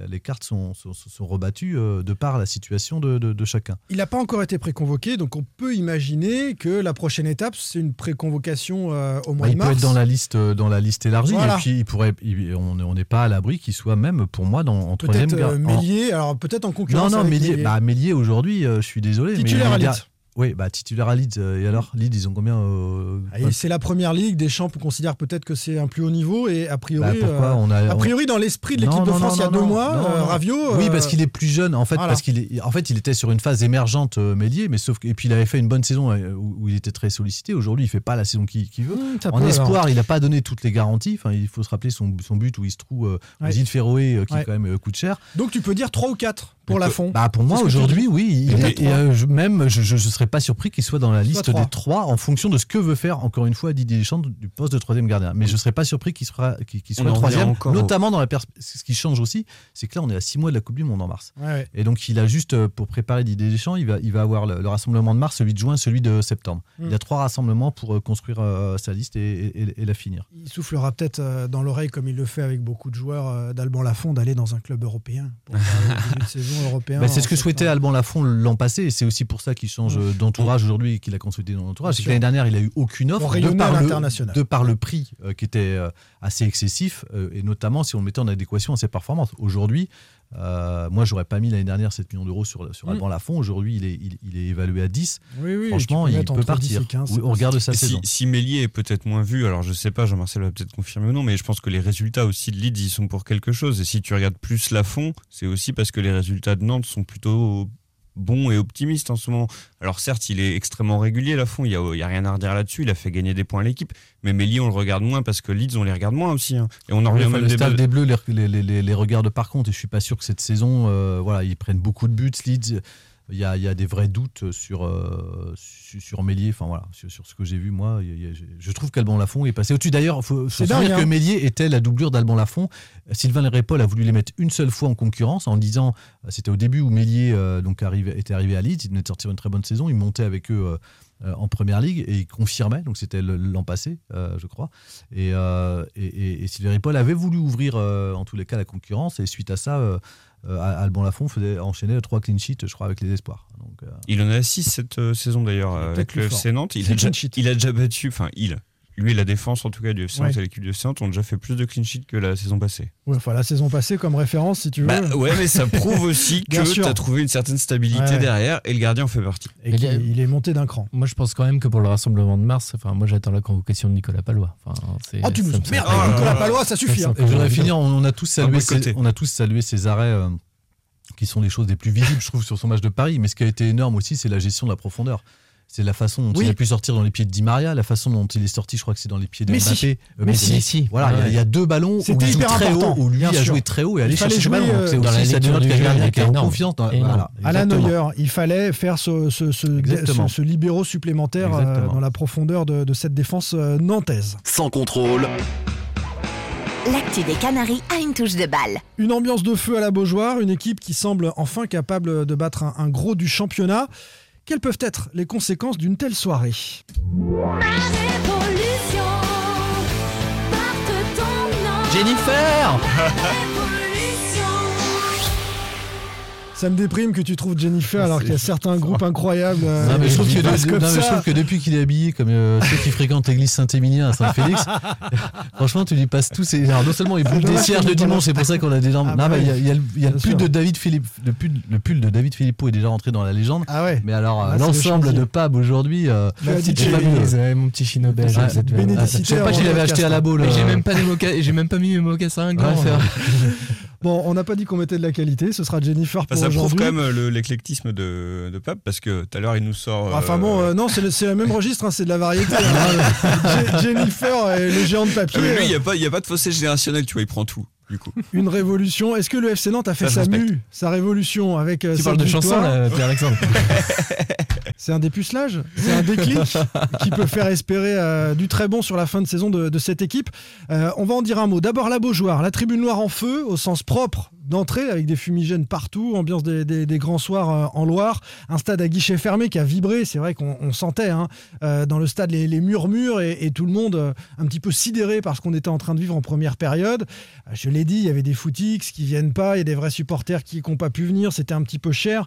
les cartes sont, sont, sont rebattues euh, de par la situation de, de- de chacun. Il n'a pas encore été préconvoqué, donc on peut imaginer que la prochaine étape, c'est une préconvocation euh, au mois Bah, de il peut mars. être dans la liste, euh, dans la liste élargie. Voilà. Et puis, il pourrait, il- on n'est pas à l'abri qu'il soit même, pour moi, dans, en troisième Peut-être euh. Mélier, alors peut-être en Non, concurrence non, avec Mélier, Mélier. bah, Mélier aujourd'hui, euh, je suis désolé. mais Titulaire à Oui, bah, titulaire à Leeds. euh, et alors, Leeds, ils ont combien euh, Ah, c'est la première ligue, Deschamps considère peut-être que c'est un plus haut niveau et a priori, Bah, pourquoi euh, on a, a on- priori dans l'esprit de l'équipe de France non, il y a non, deux non, mois, euh. Raviot. Oui, parce qu'il est plus jeune. En fait, voilà. parce qu'il est, en fait, il était sur une phase émergente euh, Mélier, mais sauf que, et puis il avait fait une bonne saison où, où il était très sollicité. Aujourd'hui, il fait pas la saison qu'il veut. Mmh, ça en peut, espoir, alors. il n'a pas donné toutes les garanties. Enfin, il faut se rappeler son, son but où il se trouve euh, aux Ouais. îles Féroé, euh, qui Ouais. quand même euh, coûte cher. Donc tu peux dire 3 ou 4 pour Donc, Lafont. Bah pour moi aujourd'hui, oui. et, même, je ne serais pas surpris qu'il soit dans la liste des trois en fonction de ce que veut faire, encore une fois, Didier Deschamps du poste de troisième gardien. Mais je ne serais pas surpris qu'il sera- qu'il- soit troisième, notamment dans la pers- Ce qui change aussi, c'est que là, on est à six mois de la Coupe du Monde en mars. Ouais, ouais. Et donc, il a juste, euh, pour préparer Didier Deschamps, il va, il va avoir le, le rassemblement de mars, celui de juin, celui de septembre. Mm. Il a trois rassemblements pour euh, construire euh, sa liste et, et- et la finir. Il soufflera peut-être euh, dans l'oreille, comme il le fait avec beaucoup de joueurs euh, d'Alban Lafont, d'aller dans un club européen pour faire de saison européen. Bah, c'est ce que souhaitait. Alban Lafont l'an passé, et c'est aussi pour ça qu'il change euh, d'entourage aujourd'hui et qu'il a consolidé dans l'entourage. C'est que l'année dernière, il a eu aucune offre de par, le, l'international. de par le prix euh, qui était euh, assez excessif, euh, et notamment si on le mettait en adéquation à ses performances. Aujourd'hui, euh, moi, j'aurais pas mis l'année dernière 7 millions d'euros sur, sur Mm. Alban Lafont. Aujourd'hui, il est, il, il est évalué à 10. Oui, oui, Franchement, il peut entre 10 et partir. 15, Oui, c'est on regarde sa Et si, saison. si Mélier est peut-être moins vu, alors je sais pas, Jean-Marcel va peut-être confirmer ou non, mais je pense que les résultats aussi de Leeds, ils sont pour quelque chose. Et si tu regardes plus Lafont, c'est aussi parce que les résultats de Nantes sont plutôt bons et optimistes en ce moment. Alors certes, il est extrêmement régulier, Lafont, il n'y a, il y a rien à redire là-dessus, il a fait gagner des points à l'équipe. Mais Mélier, on le regarde moins parce que Leeds, on les regarde moins aussi. hein. Et on en revient Enfin, même le staff des Bleus les, les- les- les regarde par contre et je suis pas sûr que cette saison euh, voilà ils prennent beaucoup de buts Leeds il y a, y a des vrais doutes sur euh, sur, Mélier enfin voilà sur, sur ce que j'ai vu moi il y a- il y a- je- trouve qu'Alban Lafont est passé au-dessus d'ailleurs il faut, faut se souvenir dingue, que hein. Mélier était la doublure d'Alban Lafont Sylvain Lérépol a voulu les mettre une seule fois en concurrence en disant euh, c'était au début où Mélier euh, donc arrivait, était arrivé à Leeds il venait de sortir une très bonne saison il montait avec eux euh, en première ligue et il confirmait, donc c'était l'an passé, euh, je crois. Et, euh, et, et, et Sylvain Ripoll avait voulu ouvrir euh, en tous les cas la concurrence et suite à ça, Alban Lafont faisait enchaîner trois clean sheets, je crois, avec les espoirs. Donc, euh, Il en a 6 cette euh, saison d'ailleurs euh, avec le FC. Nantes. Il a, déjà, il a déjà battu, enfin il, lui et la défense en tout cas du FC Nantes Ouais. et l'équipe du FC Nantes ont déjà fait plus de clean sheets que la saison passée. Ouais, enfin, la saison passée, comme référence, si tu veux. Bah ouais, mais ça prouve aussi que tu as trouvé une certaine stabilité Ouais. derrière et le gardien en fait partie. Et qu'il- il est monté d'un cran. Moi, je pense quand même que pour le rassemblement de mars, enfin, moi, j'attends la convocation de Nicolas Palois. Enfin, Oh, tu nous ça me emmerdes semble- avec Nicolas Palois, ça suffit. hein. Je voudrais finir, on, a tous salué, ces, on a tous salué ces arrêts euh, qui sont les choses les plus visibles, je trouve, sur son match de Paris. Mais ce qui a été énorme aussi, c'est la gestion de la profondeur. C'est la façon dont Oui. il a pu sortir dans les pieds de Di Maria, la façon dont il est sorti, je crois que c'est dans les pieds de Messi. Mbappé. Euh, Messi. Messi. Voilà, il y a- il y, a deux ballons où C'était il joue très important, haut, où lui a sûr. joué très haut et fallait chercher le jouer, ballon. Euh, c'est dans la aussi ça dénote qui confiance. Voilà, exactement. Neuer, il fallait faire ce, ce, ce, Exactement. ce- ce libéraux supplémentaire euh, Exactement. dans la profondeur de, de cette défense euh, nantaise. Sans contrôle, L'actu des Canaries a une touche de balle. Une ambiance de feu à la Beaujoire, une équipe qui semble enfin capable de battre un, un gros du championnat. Quelles peuvent être les conséquences d'une telle soirée? Jennifer Ça me déprime que tu trouves Jennifer alors qu'il y a certains groupes incroyables. euh, Non, mais je trouve que, passent de- comme non, mais je ça. trouve que depuis qu'il est habillé comme euh, ceux qui fréquentent l'église Saint-Émilien à Saint-Félix, franchement, tu lui passes tous ces. Alors, non seulement il bouffe des dommage cierges le pas dimanche, c'est pour ça qu'on a des. Ah non, bah mais il y a, il y a le, il y a le Bien pull de David Philippe, le pull, le pull de David Philippot est déjà rentré dans la légende. Ah ouais. Mais alors, Ah, euh, le l'ensemble de Pab aujourd'hui. euh, mon petit chino belge. Je sais pas avant s'il le avait acheté à la boule. J'ai même pas des moca- j'ai même pas mis mes mocassins Bon, on n'a pas dit qu'on mettait de la qualité, ce sera Jennifer Enfin, pour ça prouve quand même euh, le- l'éclectisme de, de Pape parce que tout à l'heure il nous sort. euh, Enfin bon, euh, non, c'est le, même registre, hein, c'est de la variété. hein. Je- Jennifer et le géant de papier, ah, mais lui, il n'y euh, a, a pas de fossé générationnel, tu vois, il prend tout. Du coup. une révolution. Est-ce que le FC Nantes a fait Ça, sa mue, sa révolution avec euh, Tu parles de là, Pierre-Alexandre C'est un dépucelage, c'est un déclic qui peut faire espérer euh, du très bon sur la fin de saison de, de cette équipe. Euh, on va en dire un mot. D'abord la Beaujoire, la tribune noire en feu, au sens propre d'entrée, avec des fumigènes partout, ambiance des, grands soirs euh, en Loire, un stade à guichet fermé qui a vibré, c'est vrai qu'on on sentait hein, euh, dans le stade les, murmures et, tout le monde euh, un petit peu sidéré par ce qu'on était en train de vivre en première période. Je l'ai dit, il y avait des footix qui viennent pas, il y a des vrais supporters qui n'ont pas pu venir, c'était un petit peu cher.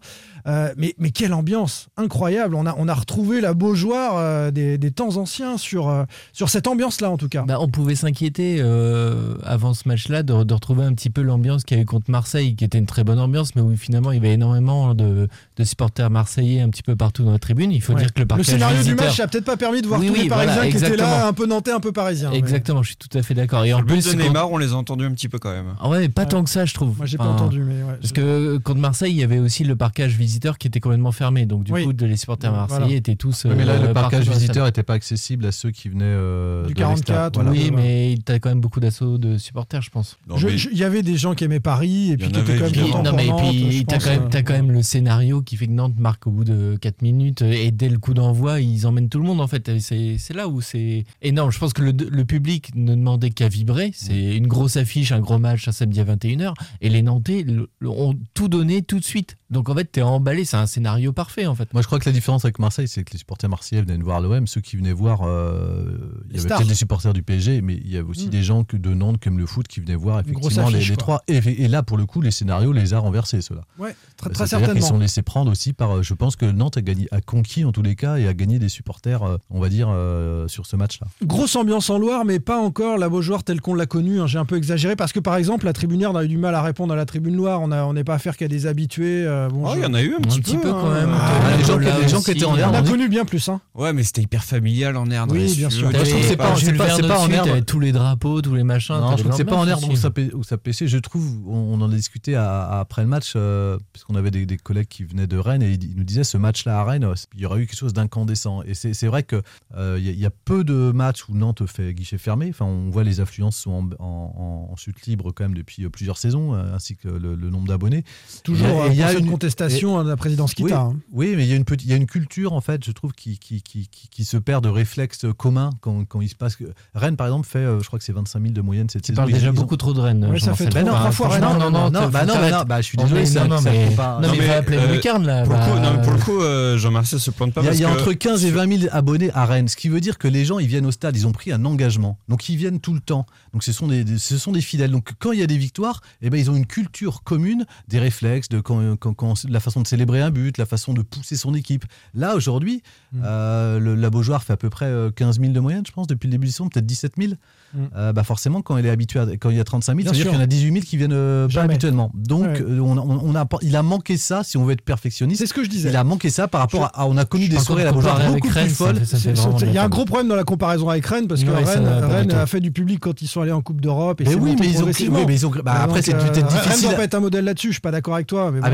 Mais, mais quelle ambiance incroyable On a, on a retrouvé la Beaujoire euh, des, temps anciens sur, sur cette ambiance-là en tout cas. Bah, on pouvait s'inquiéter avant ce match-là de, de retrouver un petit peu l'ambiance qu'il y a eu contre Marseille, qui était une très bonne ambiance, mais où finalement il y avait énormément de, de supporters marseillais un petit peu partout dans la tribune. Il faut Ouais. dire que le le scénario visiteur... du match n'a peut-être pas permis de voir Oui, tous oui, les Parisiens voilà, qui étaient là, un peu nantais, un peu parisiens. mais- Exactement, je suis tout à fait d'accord. Et en Le but plus, de Neymar, on les a entendus un petit peu quand même. Ah ouais, pas Ouais. tant que ça, je trouve. Moi j'ai pas Enfin, entendu, mais ouais. Parce que contre Marseille, il y avait aussi le parcage visiteur qui était complètement fermé. Donc, du Oui. coup, les supporters Voilà. marseillais étaient tous. Mais là, euh, le le visiteur n'était pas accessible à ceux qui venaient euh, Du de l'extérieur. 44, Voilà. Oui, mais t'as quand même beaucoup d'assauts de supporters, je pense. Il y avait des gens qui aimaient Paris, Et puis quand même évidemment. content non, mais pour Nantes, puis je t'as quand, même- t'as quand même le scénario qui fait que Nantes marque au bout de 4 minutes et dès le coup d'envoi, ils emmènent tout le monde en fait. C'est c'est là où c'est énorme. Je pense que le, le public ne demandait qu'à vibrer. C'est une grosse affiche, un gros match un samedi à 21h. Et les Nantais ont tout donné tout de suite. Donc en fait, t'es emballé. C'est un scénario parfait en fait. Moi, je crois que la différence avec Marseille, c'est que les supporters marseillais venaient voir l'OM. Ceux qui venaient voir, euh, il y avait peut-être des supporters du PSG, mais il y avait aussi Mm. des gens que de Nantes qui aiment le foot qui venaient voir effectivement les, affiche, les trois. Et, et là, pour le coup, les scénarios les a renversés, ceux-là. Ouais, très, très certainement. sont laissés prendre aussi par. euh, Je pense que Nantes a, gagné, a conquis en tous les cas et a gagné des supporters, euh, on va dire, euh, sur ce match-là. Grosse ambiance en Loire, mais pas encore la Beaujoire telle qu'on l'a connue. hein. J'ai un peu exagéré parce que, par exemple, la tribunière, on a eu du mal à répondre à la tribune Loire. On n'est pas affaire qu'à des habitués. euh, bon, Oh, il y en a eu un, petit, peu, quand même. Ah, les gens, là les gens aussi, qui étaient en on l'air, On a connu bien plus. Hein. Ouais, mais c'était hyper familial en herbe. Oui, bien sûr. Moi, je trouve que c'est pas- pas- en t'avais tous les drapeaux, tous les machins. Non, je trouve que c'est pas en pê- où ça pêchait. Je trouve, on, en a discuté à- à- après le match, euh, parce qu'on avait des, des collègues qui venaient de Rennes et ils, ils nous disaient ce match-là à Rennes, euh, il y aurait eu quelque chose d'incandescent. Et c'est c'est vrai qu'il il y, a- il y a peu de matchs où Nantes fait guichet fermé. Enfin, on voit les affluences sont en, en- en chute libre quand même depuis euh, plusieurs saisons, euh, ainsi que le, le nombre d'abonnés. Toujours Et euh, il y a une- contestation de la présidence oui, Kita. hein. oui, mais il y a une petite, il y a une culture en fait, je trouve, qui, qui, qui, qui, qui se perd de réflexes communs quand, quand il se passe. Rennes, par exemple, fait, euh, je crois que c'est 25 000 de moyenne cette Tu saison. parles Ils- déjà ils ont- beaucoup trop de Rennes. Ouais, ça fait Ben non, trois fois Rennes. non, non, non, non, t'arrêtes. bah non, bah, je suis désolé, ça- non, non, mais, pas- non, mais va appeler euh, le lucarne là. Pour le, coup, bah, non, coup, euh, Jean-Marcel se plante pas. Il y a, entre 15 et sur- 20 000 abonnés à Rennes, ce qui veut dire que les gens ils viennent au stade, ils ont pris un engagement, donc ils viennent tout le temps. Donc ce sont des, ce sont des fidèles. Donc quand il y a des victoires, eh ben ils ont une culture commune, des réflexes, de quand, quand- quand- la façon de célébrer un but, la façon de pousser son équipe. Là aujourd'hui, Mm. euh, le- la Beaujoire fait à peu près euh, 15 000 de moyenne, je pense, depuis le début du saison, peut-être 17 000. Mm. Euh, bah forcément, quand il est habitué, à- quand il y a 35 000, Bien ça veut dire sûr. qu'il y en a 18 000 qui viennent euh, pas habituellement. Donc Ouais. euh, on, on- on a, il a manqué ça, si on veut être perfectionniste. C'est ce que je disais. Il a manqué ça par rapport à, à- on a connu des soirées à la Beaujoire beaucoup Rennes, plus folles. Il y a un gros problème dans la comparaison avec Rennes parce que Ouais, ça Rennes, Rennes a fait du public quand ils sont allés en Coupe d'Europe. et Mais oui, mais ils ont, oui, mais ils ont- bah, après, c'est euh, peut-être Rennes difficile. doit pas être un modèle là-dessus. Je suis pas d'accord avec toi. Mais Ah,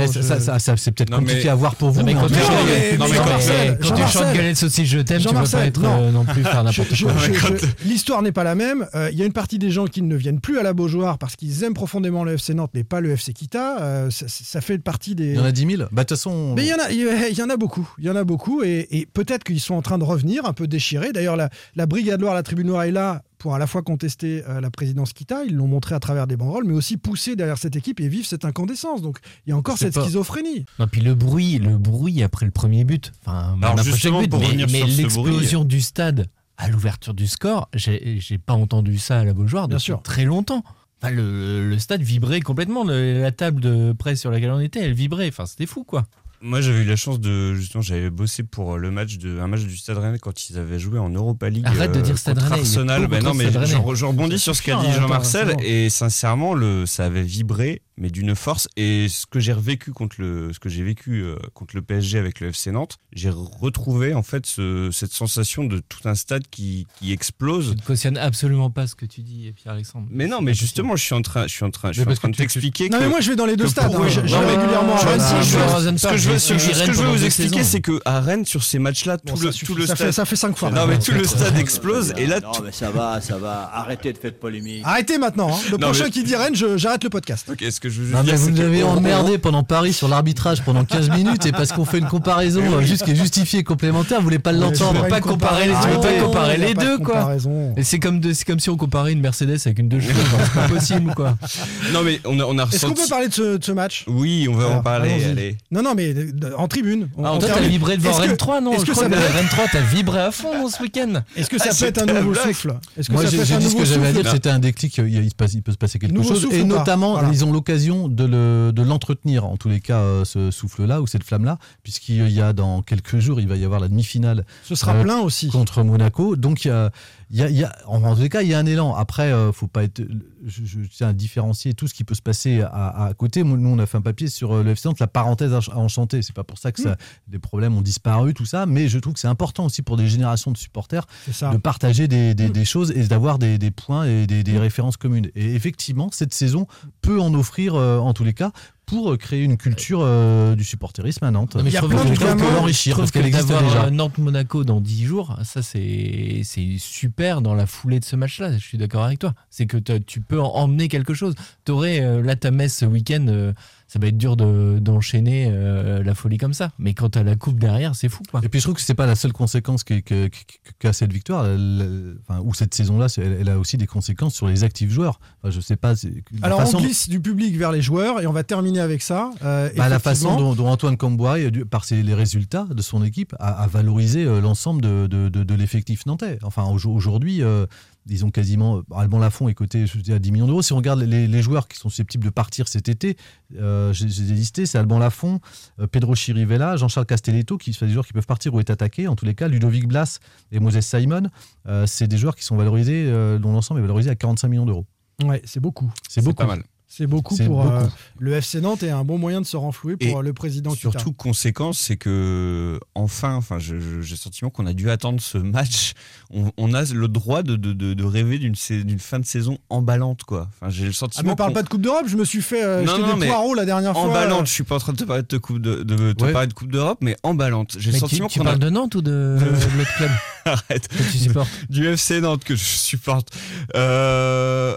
c'est peut-être compliqué à voir pour vous. Mais mais quand tu chantes- Galette Saucisse Je t'aime, tu vas pas être non. euh, non plus faire n'importe quoi. L'histoire n'est pas la même. Il y a une partie des gens qui ne viennent plus à la Beaujoire parce qu'ils aiment profondément le FC Nantes, mais pas le FC Kita. Euh, ça, ça fait partie des. Il y en a 10 000. Bah, de toute façon. Mais il y en a, il y en a beaucoup. Il y en a beaucoup et, et peut-être qu'ils sont en train de revenir, un peu déchirés. D'ailleurs, la, la Brigade Loire, la Tribune Noire est là pour à la fois contester euh, la présidence Kita, ils l'ont montré à travers des banderoles, mais aussi pousser derrière cette équipe et vivre cette incandescence. Donc il y a encore cette pas- schizophrénie. Non, puis le bruit, le bruit après le premier but. Enfin, Alors, après chaque justement, but, pour mais, revenir mais l'explosion du stade à l'ouverture du score, j'ai pas entendu ça à la Beaujoire Bien depuis sûr. très longtemps. Enfin, le, le stade vibrait complètement. Le- la table de presse sur laquelle on était, elle vibrait. Enfin, c'était fou, quoi. Moi, j'avais eu la chance de justement, j'avais bossé pour le match de un match du Stade Rennais quand ils avaient joué en Europa League. Arrête de euh, dire Stade Rennais, Arsenal. Ben non, mais je, je rebondis sur ce qu'a hein, dit attends, Jean-Marcel et sincèrement, le ça avait vibré, mais d'une force. Et ce que j'ai revécu contre le, ce que j'ai vécu euh, contre le PSG avec le FC Nantes, j'ai retrouvé en fait ce- cette sensation de tout un stade qui, qui explose. Je ne cautionne absolument pas ce que tu dis, Pierre-Alexandre. Mais non, mais justement, je suis en train, je suis en train, je suis en train de t'expliquer Non, que. mais moi je vais dans les deux stades. hein. Je- je Non, vais mais- régulièrement à Rennes. ce que je veux- raisonne ce pas, que je veux, j'ai ce que suivi je Rennes veux pendant vous expliquer, c'est que à Rennes, sur ces matchs-là, tout le, tout le ça fait- stade, ça fait cinq fois. non mais tout le stade explose et là, Non, mais ça va, ça va. Arrêtez de faire de polémique. Arrêtez maintenant. hein. Le prochain qui dit Rennes, j'arrête le podcast. Ok, ce que je veux juste Non, mais dire, vous nous avez on- on- emmerdé pendant Paris sur l'arbitrage pendant 15 minutes et parce qu'on fait une comparaison euh, juste qui est justifiée complémentaire, vous voulez pas l'entendre. je veux pas comparer les- veux pas comparer les deux, quoi. Et c'est comme, de- c'est comme si on comparait une Mercedes avec une deux chevaux. C'est pas possible, quoi. Non mais on a, on a Est-ce qu'on peut parler de ce, de ce match? Oui, on va en parler. Non, non, mais de- en tribune. On- Ah, on toi, t'as vibré devant Rennes 3, non Est-ce Je que crois ça Rennes 3, t'as vibré à fond ce week-end. Est-ce que ça Ah, peut être un nouveau souffle? Est-ce que Moi, ça j'ai dit ce nouveau que j'avais à souffle? dire, c'était un déclic, il, peut se passer quelque chose. Et notamment, ils ont l'occasion de le- de l'entretenir, en tous les cas, euh, ce souffle-là ou cette flamme-là, puisqu'il y a dans quelques jours, il va y avoir la demi-finale Ce sera Euh, plein aussi. contre Monaco. Donc, il y a, y a- il y a- en, en tous les cas, il y a un élan. Après, euh, faut pas être. Je, je tiens à différencier tout ce qui peut se passer à, à côté. Nous, on a fait un papier sur euh, le FC Nantes, la parenthèse à enchanter. C'est pas pour ça que ça, des problèmes ont disparu, tout ça. Mais je trouve que c'est important aussi pour des générations de supporters de partager des, des- des choses et d'avoir des, des points et des, des références communes. Et effectivement, cette saison peut en offrir, euh, en tous les cas, pour créer une culture euh, du supporterisme à Nantes. Non, mais Il y a je plein trouve de gamins- l'enrichir, parce qu'elle existe déjà. euh, Nantes-Monaco dans 10 jours, ça c'est c'est super dans la foulée de ce match-là. Je suis d'accord avec toi. C'est que tu peux en- emmener quelque chose. T'aurais euh, là ta messe ce week-end, euh, ça va être dur de- d'enchaîner euh, la folie comme ça. Mais quand t'as la coupe derrière, c'est fou quoi. Et puis je trouve que c'est pas la seule conséquence que- que- que- qu'a cette victoire, Elle- enfin, ou cette saison-là, elle, elle a aussi des conséquences sur les actifs joueurs. Enfin, je sais pas. Alors façon- on glisse du public vers les joueurs et on va terminer avec ça. Euh, Bah, la façon dont, dont Antoine Camboy, par ses, les résultats de son équipe, a, a valorisé euh, l'ensemble de, de- de- de l'effectif nantais. Enfin, au- aujourd'hui, euh, ils ont quasiment. Alban Lafont est coté je dis, à 10 millions d'euros. Si on regarde les, les joueurs qui sont susceptibles de partir cet été, euh, j'ai listé c'est Alban Lafont, euh, Pedro Chirivella, Jean-Charles Castelletto, qui sont des joueurs qui peuvent partir ou être attaqués. En tous les cas, Ludovic Blas et Moses Simon, euh, c'est des joueurs qui sont valorisés, euh, dont l'ensemble est valorisé à 45 millions d'euros. Ouais, c'est beaucoup. C'est beaucoup. pas mal. C'est beaucoup pour euh, le FC Nantes et un bon moyen de se renflouer pour Et euh, le président. Surtout, conséquence, c'est que enfin, enfin, j'ai le sentiment qu'on a dû attendre ce match. On, on a le droit de, de- de- de rêver d'une fin de saison emballante, quoi. Enfin, j'ai le Ah, sentiment. me parle pas de Coupe d'Europe, je me suis fait euh, Non, non, des poireaux la dernière fois. Emballante, je suis pas en train de te parler de coupe de, de te Ouais. parler de coupe d'Europe, mais emballante. J'ai le sentiment qu'on a de Nantes ou de, de l'autre club Arrête. que tu supportes du FC Nantes que je supporte. Euh,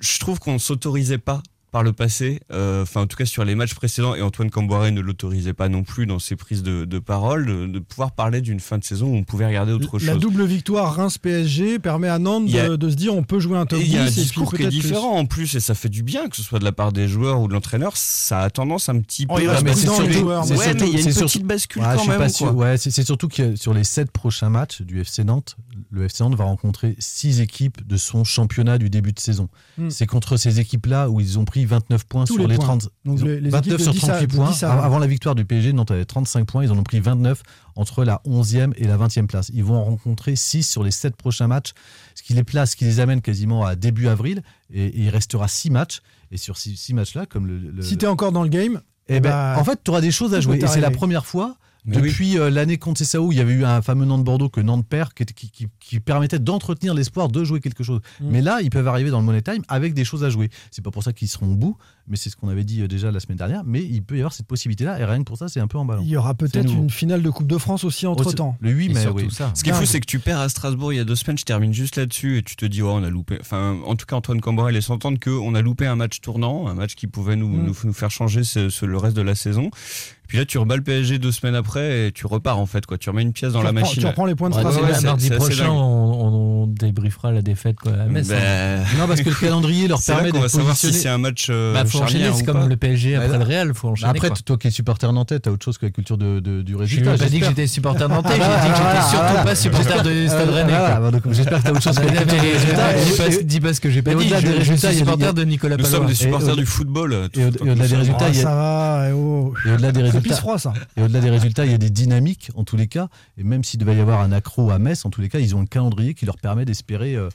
je trouve qu'on ne s'autorisait pas par le passé, euh, enfin en tout cas sur les matchs précédents, et Antoine Camboiré ne l'autorisait pas non plus dans ses prises de, de parole, de, de pouvoir parler d'une fin de saison où on pouvait regarder autre La chose. double victoire Reims-PSG permet à Nantes a- de, de se dire on peut jouer un top Et 10 il y a un discours qui est plus. différent en plus, et ça fait du bien, que ce soit de la part des joueurs ou de l'entraîneur, ça a tendance un petit peu Oh, à sur les joueurs, Ouais, mais il y a une c'est petite bascule Ouais, quand même. sûr. Ouais, c'est c'est surtout que sur les sept prochains matchs du FC Nantes, le FC Nantes va rencontrer six équipes de son championnat du début de saison. Hmm. C'est contre ces équipes-là où ils ont pris 29 points Tous sur les les, points. 30. Donc les- les 29 équipes de sur 10 à- 38 de points. 10 à Av- 20. Avant la victoire du PSG, Nantes avait 35 points. Ils en ont pris 29 entre la 11e et la 20e place. Ils vont en rencontrer 6 sur les 7 prochains matchs, ce qui les place, ce qui les amène quasiment à début avril. Et, et il restera 6 matchs. Et sur ces 6 matchs-là, comme le, le- Si t'es encore dans le game, eh ben, bah, en fait, tu auras des choses à jouer. Et c'est la première fois Mais depuis euh, l'année contre Cessao où il y avait eu un fameux Nantes-Bordeaux que Nantes perd qui, qui, qui- qui permettait d'entretenir l'espoir de jouer quelque chose. Mm. Mais là, ils peuvent arriver dans le Money Time avec des choses à jouer. C'est pas pour ça qu'ils seront au bout, mais c'est ce qu'on avait dit euh, déjà la semaine dernière. Mais il peut y avoir cette possibilité-là et rien que pour ça, c'est un peu emballant. il y aura peut-être une finale de Coupe de France aussi entre temps. Le 8 Et mai, surtout oui. ça. Ce qui est fou, Dingue. c'est que tu perds à Strasbourg il y a deux semaines, je termine juste là-dessus, et tu te dis, oh, on a loupé. Enfin, en tout cas, Antoine Camborel laisse entendre qu'on a loupé un match tournant, un match qui pouvait nous, Mm. nous, nous faire changer ce- ce- le reste de la saison. Puis là, tu rebats le PSG deux semaines après et tu repars, en fait, quoi. Tu remets une pièce dans tu, la reprends, machine. tu reprends les points de Ouais, Strasbourg. ouais, Mardi prochain, on, on débriefera la défaite quoi, à Metz. hein. Ben, Non, parce que le calendrier leur permet d'être savoir si c'est un match euh, Bah, faut enchaîner, c'est comme pas. le PSG après Bah, le Real, faut enchaîner. Après, quoi. toi qui es supporter nantais, t'as autre chose que la culture de, de- du résultat. pas dit que j'étais supporter nantais, j'ai dit Ah, que j'étais surtout pas supporter de Stade Rennais. Bah, J'espère que t'as autre chose que des du résultats, résultat. dis pas- Et- dis pas ce que j'ai pas dit. résultats, des- supporter de Nicolas Nous sommes des supporters du football. et tout- et au-delà des résultats, Ah, il y a- ça va, eh oh. Et au-delà des C'est résultats, froid ça. Et au-delà des résultats, il y a des dynamiques en tous les cas. Et même s'il devait y avoir un accro à Metz, en tous les cas, ils ont un calendrier qui leur permet d'espérer euh,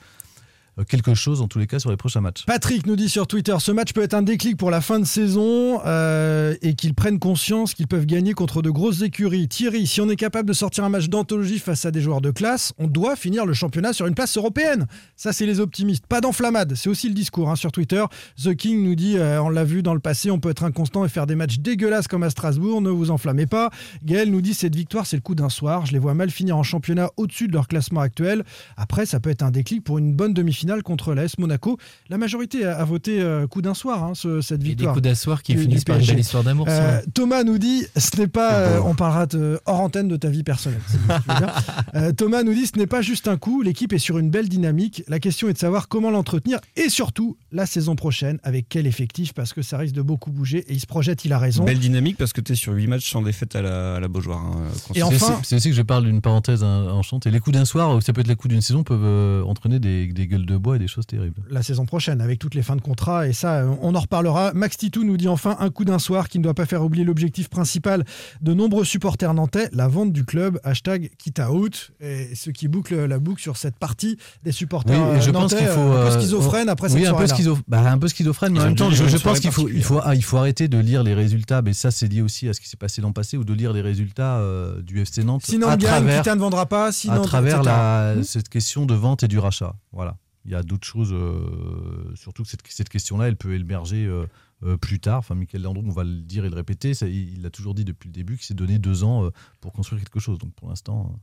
quelque chose en tous les cas sur les prochains matchs. Patrick nous dit sur Twitter, ce match peut être un déclic pour la fin de saison euh, et qu'ils prennent conscience qu'ils peuvent gagner contre de grosses écuries. Thierry, si on est capable de sortir un match d'anthologie face à des joueurs de classe, on doit finir le championnat sur une place européenne. Ça, c'est les optimistes. Pas d'enflammade, c'est aussi le discours hein, sur Twitter. The King nous dit, euh, on l'a vu dans le passé, on peut être inconstant et faire des matchs dégueulasses comme à Strasbourg, ne vous enflammez pas. Gaël nous dit, cette victoire, c'est le coup d'un soir. Je les vois mal finir en championnat au-dessus de leur classement actuel. Après, ça peut être un déclic pour une bonne demi-finale contre l'AS Monaco. La majorité a, a voté euh, coup d'un soir, hein, ce- cette Et des victoire. coups d'asseoir qui du- du finissent par une belle histoire d'amour. Euh. Thomas nous dit, ce n'est pas, euh, on parlera de- hors antenne de ta vie personnelle. si. Euh, Thomas nous dit, ce n'est pas juste un coup, l'équipe est sur une belle dynamique. La question est de savoir comment l'entretenir et surtout la saison prochaine avec quel effectif parce que ça risque de beaucoup bouger et il se projette, il a raison. Belle dynamique parce que tu es sur 8 matchs sans défaite à la, à la Beaujoire. hein, Et C'est enfin- aussi- c'est aussi que je parle d'une parenthèse hein, enchantée. Les coups d'un soir, ou ça peut être les coups d'une saison, peuvent euh, entraîner des, des gueules de bois et des choses terribles. la saison prochaine avec toutes les fins de contrat et ça euh, on en reparlera. Max Titou nous dit enfin un coup d'un soir qui ne doit pas faire oublier l'objectif principal de nombreux supporters nantais, la vente du club, hashtag quitte out et ce qui boucle la boucle sur cette partie des supporters Oui, et je pense qu'il faut. un peu schizophrène après oui, un peu, soirée schizo- bah, un peu schizophrène, mais en même temps, je, pense qu'il faut, il faut, ah, il faut arrêter de lire les résultats. Mais ça, c'est lié aussi à ce qui s'est passé l'an passé ou de lire les résultats euh, du FC Nantes Sinon à gagne, travers, ne vendra pas, sinon à travers la, Hmm cette question de vente et du rachat. Voilà. Il y a d'autres choses, euh, surtout que cette, cette question-là, elle peut émerger euh, euh, plus tard. Enfin, Michael Landreau, on va le dire et le répéter, ça, il l'a toujours dit depuis le début qu'il s'est donné deux ans euh, pour construire quelque chose. Donc pour l'instant, euh,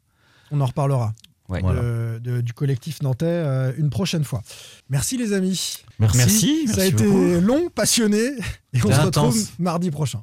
On en reparlera. Ouais. de- Voilà. de- du collectif nantais euh, une prochaine fois. Merci les amis. merci. Merci. Ça a merci été beaucoup. long, passionné et on se retrouve intense. mardi prochain.